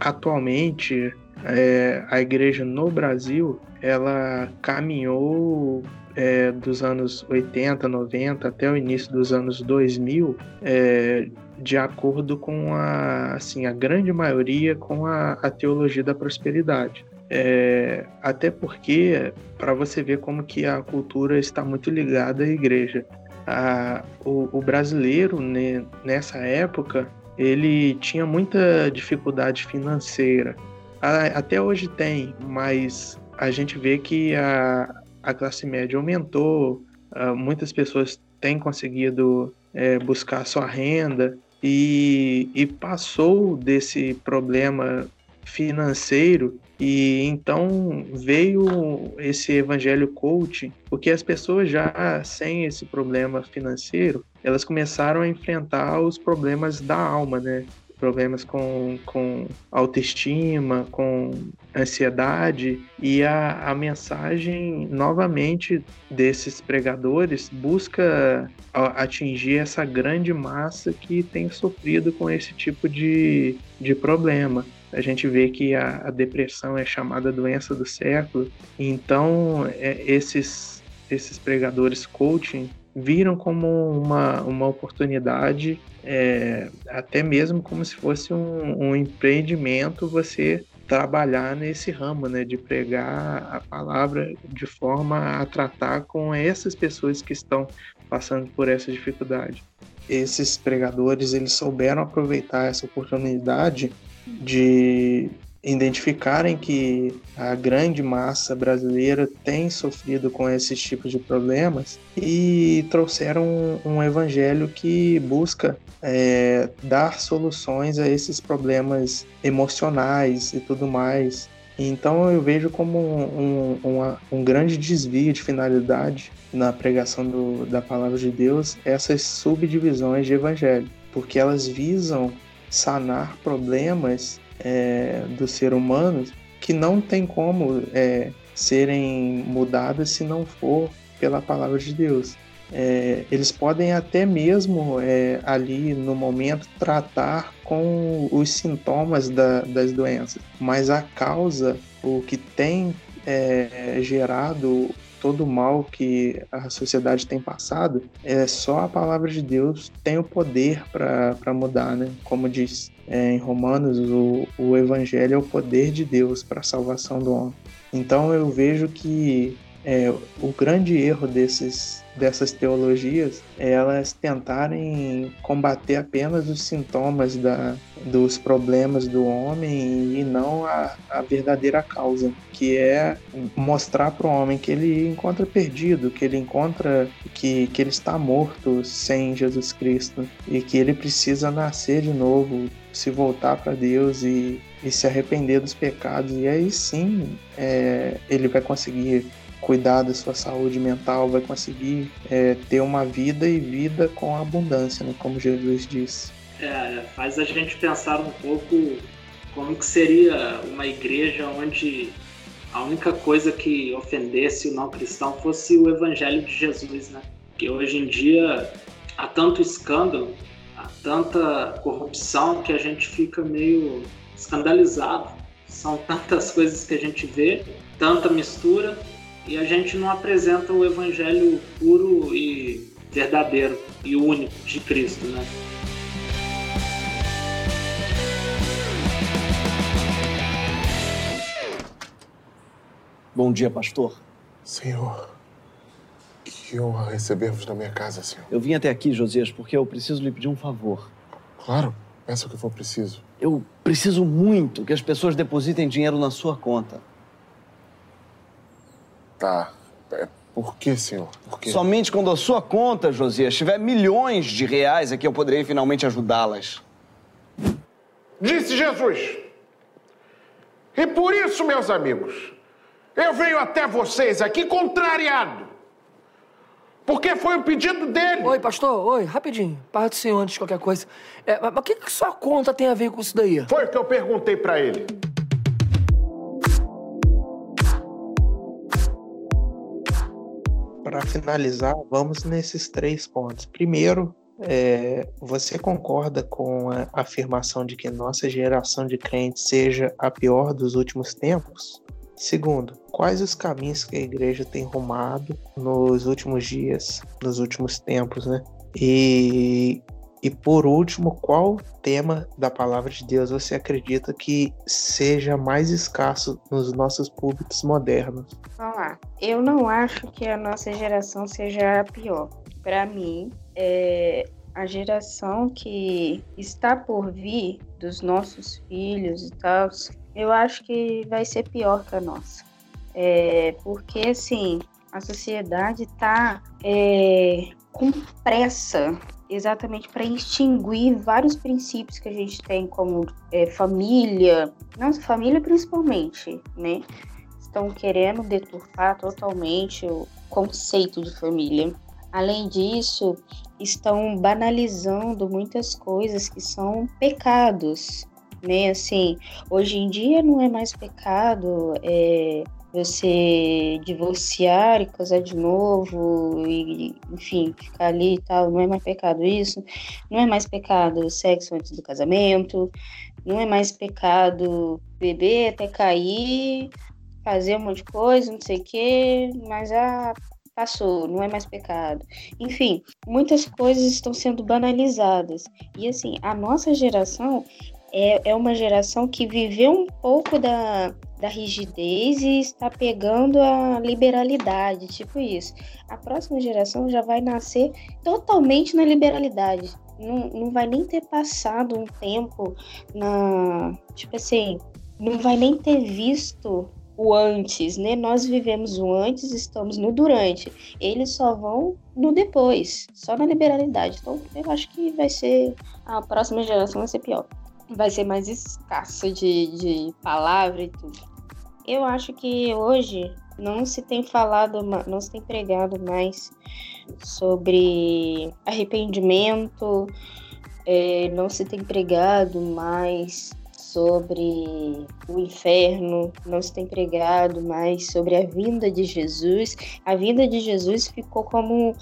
atualmente é, a igreja no Brasil ela caminhou é, dos anos 80, 90 até o início dos anos 2000 é, de acordo com a, assim, a grande maioria com a, a teologia da prosperidade. É, até porque, para você ver como que a cultura está muito ligada à igreja. A, o, o, brasileiro, né, nessa época, ele tinha muita dificuldade financeira. A, até hoje tem, mas a gente vê que a, a classe média aumentou, muitas pessoas têm conseguido é, buscar sua renda, e, e passou desse problema financeiro e então veio esse evangelho coaching, porque as pessoas já sem esse problema financeiro, elas começaram a enfrentar os problemas da alma, né? problemas com, com autoestima, com ansiedade, e a, a mensagem, novamente, desses pregadores busca atingir essa grande massa que tem sofrido com esse tipo de, de problema. A gente vê que a, a depressão é chamada doença do século, então é, esses, esses pregadores coaching viram como uma, uma oportunidade, é, até mesmo como se fosse um, um, empreendimento você trabalhar nesse ramo, né, de pregar a palavra de forma a tratar com essas pessoas que estão passando por essa dificuldade. Esses pregadores, eles souberam aproveitar essa oportunidade de identificarem que a grande massa brasileira tem sofrido com esses tipos de problemas e trouxeram um, um evangelho que busca é, dar soluções a esses problemas emocionais e tudo mais. Então eu vejo como um, um, um grande desvio de finalidade na pregação do, da palavra de Deus essas subdivisões de evangelho, porque elas visam sanar problemas é, do ser humano que não tem como é, serem mudadas se não for pela palavra de Deus. É, eles podem até mesmo é, ali no momento tratar com os sintomas da, das doenças, mas a causa, o que tem é, gerado todo o mal que a sociedade tem passado, é só a palavra de Deus tem o poder para mudar, né? Como diz é, em Romanos, o, o evangelho é o poder de Deus para a salvação do homem. Então eu vejo que é, o grande erro desses, dessas teologias é elas tentarem combater apenas os sintomas da, dos problemas do homem e não a, a verdadeira causa, que é mostrar para o homem que ele encontra perdido, que ele encontra que, que ele está morto sem Jesus Cristo e que ele precisa nascer de novo, se voltar para Deus e, e se arrepender dos pecados. E aí sim é, ele vai conseguir cuidar da sua saúde mental, vai conseguir é, ter uma vida e vida com abundância, né? como Jesus disse. É, faz a gente pensar um pouco como que seria uma igreja onde a única coisa que ofendesse o não cristão fosse o evangelho de Jesus, né? Que hoje em dia há tanto escândalo, há tanta corrupção que a gente fica meio escandalizado São tantas coisas que a gente vê, tanta mistura, e a gente não apresenta o evangelho puro e verdadeiro e único de Cristo, né? Bom dia, pastor. Senhor, que honra receber-vos na minha casa, senhor. Eu vim até aqui, Josias, porque eu preciso lhe pedir um favor. Claro, peça o que for preciso. Eu preciso muito que as pessoas depositem dinheiro na sua conta. Tá. É, por que, senhor? Por quê? Somente quando a sua conta, Josias, tiver milhões de reais é que eu poderei finalmente ajudá-las. Disse Jesus. E por isso, meus amigos, eu venho até vocês aqui contrariado. Porque foi o pedido dele. Oi, pastor, oi, rapidinho. Paz do Senhor antes de qualquer coisa. É, mas o que, que sua conta tem a ver com isso daí? Foi o que eu perguntei pra ele. Para finalizar, vamos nesses três pontos. Primeiro, é, você concorda com a afirmação de que nossa geração de crentes seja a pior dos últimos tempos? Segundo, quais os caminhos que a igreja tem rumado nos últimos dias, nos últimos tempos, né? E, e por último, qual tema da palavra de Deus você acredita que seja mais escasso nos nossos púlpitos modernos? Vamos lá. Eu não acho que a nossa geração seja a pior. Para mim, é a geração que está por vir dos nossos filhos e tal, eu acho que vai ser pior que a nossa. É, porque, assim, a sociedade está é, com pressa exatamente para extinguir vários princípios que a gente tem, como é, família, nossa família principalmente, né? Estão querendo deturpar totalmente o conceito de família. Além disso, estão banalizando muitas coisas que são pecados, né? Assim, hoje em dia não é mais pecado é, você divorciar e casar de novo e, enfim, ficar ali e tal, não é mais pecado isso. Não é mais pecado sexo antes do casamento, não é mais pecado beber até cair, fazer um monte de coisa, não sei o quê, mas ah, passou, não é mais pecado. Enfim, muitas coisas estão sendo banalizadas. E assim, a nossa geração é, é uma geração que viveu um pouco da, da rigidez e está pegando a liberalidade, tipo isso. A próxima geração já vai nascer totalmente na liberalidade. Não, não vai nem ter passado um tempo na. Tipo assim, não vai nem ter visto o antes, né? Nós vivemos o antes, estamos no durante. Eles só vão no depois, só na liberalidade. Então, eu acho que vai ser. A próxima geração vai ser pior vai ser mais escassa de, de palavra e tudo. Eu acho que hoje não se tem falado, não se tem pregado mais sobre arrependimento, é, não se tem pregado mais sobre o inferno, não se tem pregado mais sobre a vinda de Jesus. A vinda de Jesus ficou como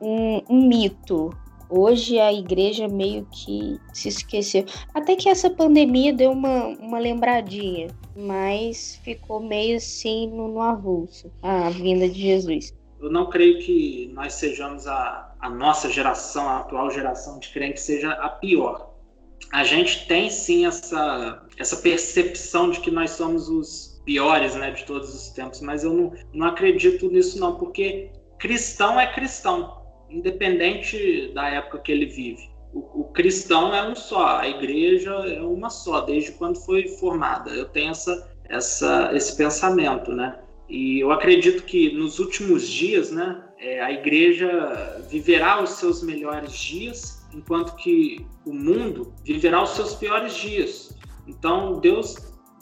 um, um mito, Hoje a igreja meio que se esqueceu. Até que essa pandemia deu uma, uma lembradinha, mas ficou meio assim no, no avulso a vinda de Jesus. Eu não creio que nós sejamos a, a nossa geração, a atual geração de crentes, seja a pior. A gente tem sim essa, essa percepção de que nós somos os piores né, de todos os tempos, mas eu não, não acredito nisso não, porque cristão é cristão independente da época que ele vive. O, o, cristão é um só, a igreja é uma só, desde quando foi formada. Eu tenho essa, essa, esse pensamento, né? E eu acredito que nos últimos dias, né, é, a igreja viverá os seus melhores dias, enquanto que o mundo viverá os seus piores dias. Então, Deus,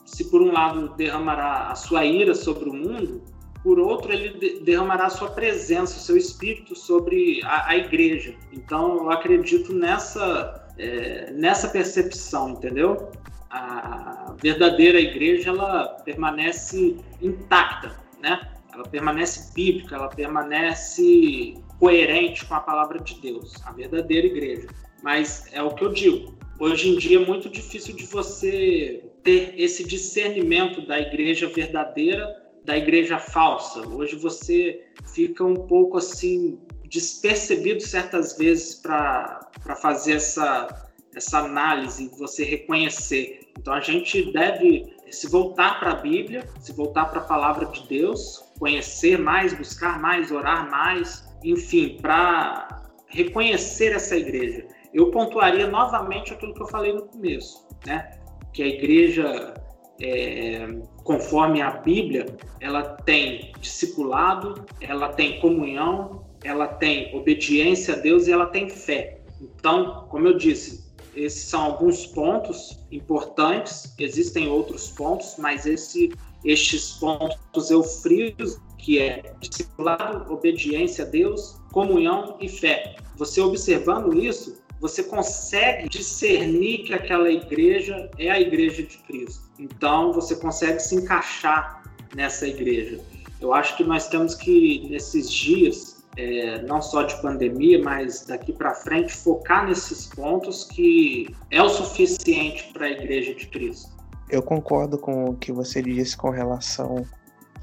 se por um lado derramará a sua ira sobre o mundo, por outro, ele derramará sua presença, seu espírito sobre a, a igreja. Então, eu acredito nessa, é, nessa percepção, entendeu? A verdadeira igreja, ela permanece intacta, né? Ela permanece bíblica, ela permanece coerente com a palavra de Deus, a verdadeira igreja. Mas é o que eu digo, hoje em dia é muito difícil de você ter esse discernimento da igreja verdadeira da igreja falsa. Hoje você fica um pouco assim despercebido certas vezes para fazer essa, essa análise, você reconhecer. Então a gente deve se voltar para a Bíblia, se voltar para a palavra de Deus, conhecer mais, buscar mais, orar mais, enfim, para reconhecer essa igreja. Eu pontuaria novamente aquilo que eu falei no começo, né? Que a igreja, é, conforme a Bíblia, ela tem discipulado, ela tem comunhão, ela tem obediência a Deus e ela tem fé. Então, como eu disse, esses são alguns pontos importantes, existem outros pontos, mas esse, estes pontos eu frio, que é discipulado, obediência a Deus, comunhão e fé. Você observando isso, você consegue discernir que aquela igreja é a igreja de Cristo. Então, você consegue se encaixar nessa igreja. Eu acho que nós temos que, nesses dias, é, não só de pandemia, mas daqui para frente, focar nesses pontos que é o suficiente para a Igreja de Cristo. Eu concordo com o que você disse com relação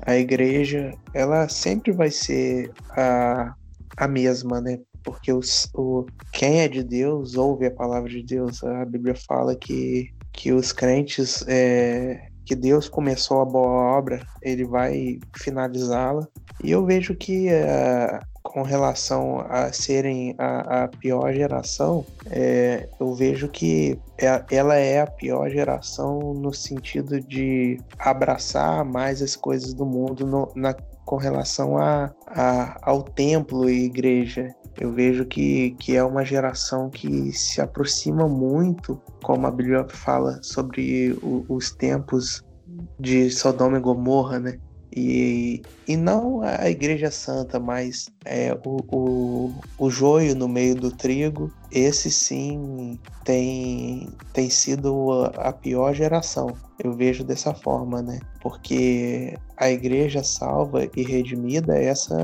à igreja. Ela sempre vai ser a, a mesma, né? Porque os, o, quem é de Deus ouve a palavra de Deus. A Bíblia fala que, que os crentes, é, que Deus começou a boa obra, ele vai finalizá-la. E eu vejo que uh, com relação a serem a, a pior geração, é, eu vejo que é, ela é a pior geração no sentido de abraçar mais as coisas do mundo no, na, com relação a, a, ao templo e igreja. Eu vejo que, que é uma geração que se aproxima muito, como a Bíblia fala, sobre o, os tempos de Sodoma e Gomorra, né? E, e não a igreja santa, mas é, o, o, o joio no meio do trigo, esse sim tem, tem sido a, pior geração. Eu vejo dessa forma, né? Porque a igreja salva e redimida, essa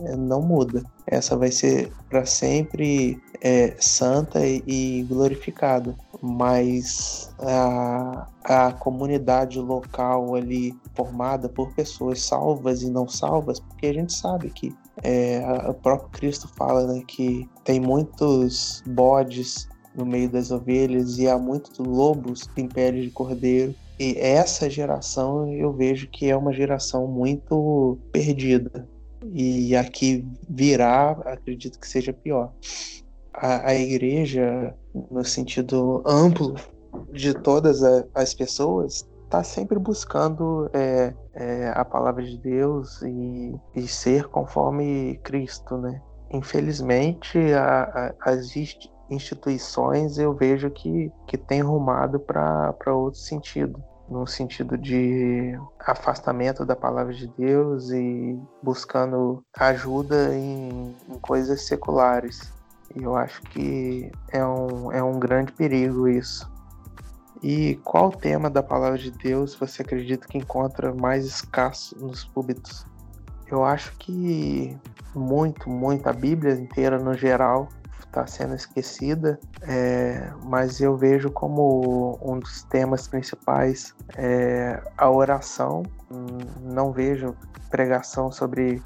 é, não muda. Essa vai ser para sempre é, santa e glorificada. Mas a, a comunidade local ali formada por pessoas salvas e não salvas, porque a gente sabe que é, o próprio Cristo fala né, que tem muitos bodes no meio das ovelhas e há muitos lobos em pele de cordeiro. E essa geração eu vejo que é uma geração muito perdida. E aqui virá, acredito que seja pior. A, a igreja, no sentido amplo de todas as pessoas, está sempre buscando é, é, a palavra de Deus e, e, ser conforme Cristo, né? Infelizmente, a, a, as instituições eu vejo que, que tem rumado para outro sentido no sentido de afastamento da palavra de Deus e buscando ajuda em, em, coisas seculares. E eu acho que é um, é um grande perigo isso. E qual tema da palavra de Deus você acredita que encontra mais escasso nos púlpitos? Eu acho que muito, muito, a Bíblia inteira no geral está sendo esquecida, é, mas eu vejo como um dos temas principais é a oração. Não vejo pregação sobre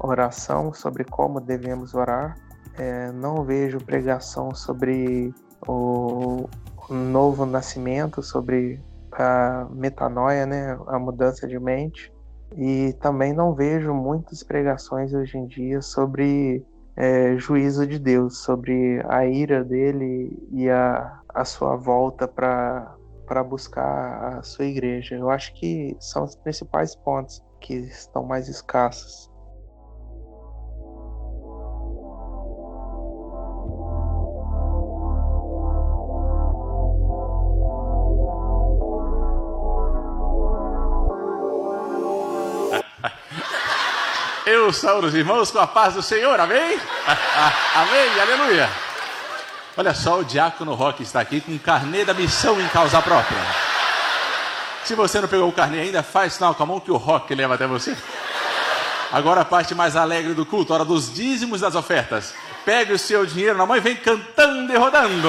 oração, sobre como devemos orar. É, não vejo pregação sobre o, novo nascimento, sobre a metanoia, né, a mudança de mente. E também não vejo muitas pregações hoje em dia sobre é, juízo de Deus, sobre a ira dele e a, a sua volta para buscar a sua igreja. Eu acho que são os principais pontos que estão mais escassos. Eu saúdo os irmãos com a paz do Senhor, amém? (laughs) amém, aleluia. Olha só, o diácono Roque está aqui com o carnê da missão em causa própria. Se você não pegou o carnê ainda, faz sinal com a mão que o Roque leva até você. Agora a parte mais alegre do culto, hora dos dízimos das ofertas. Pegue o seu dinheiro na mão e vem cantando e rodando.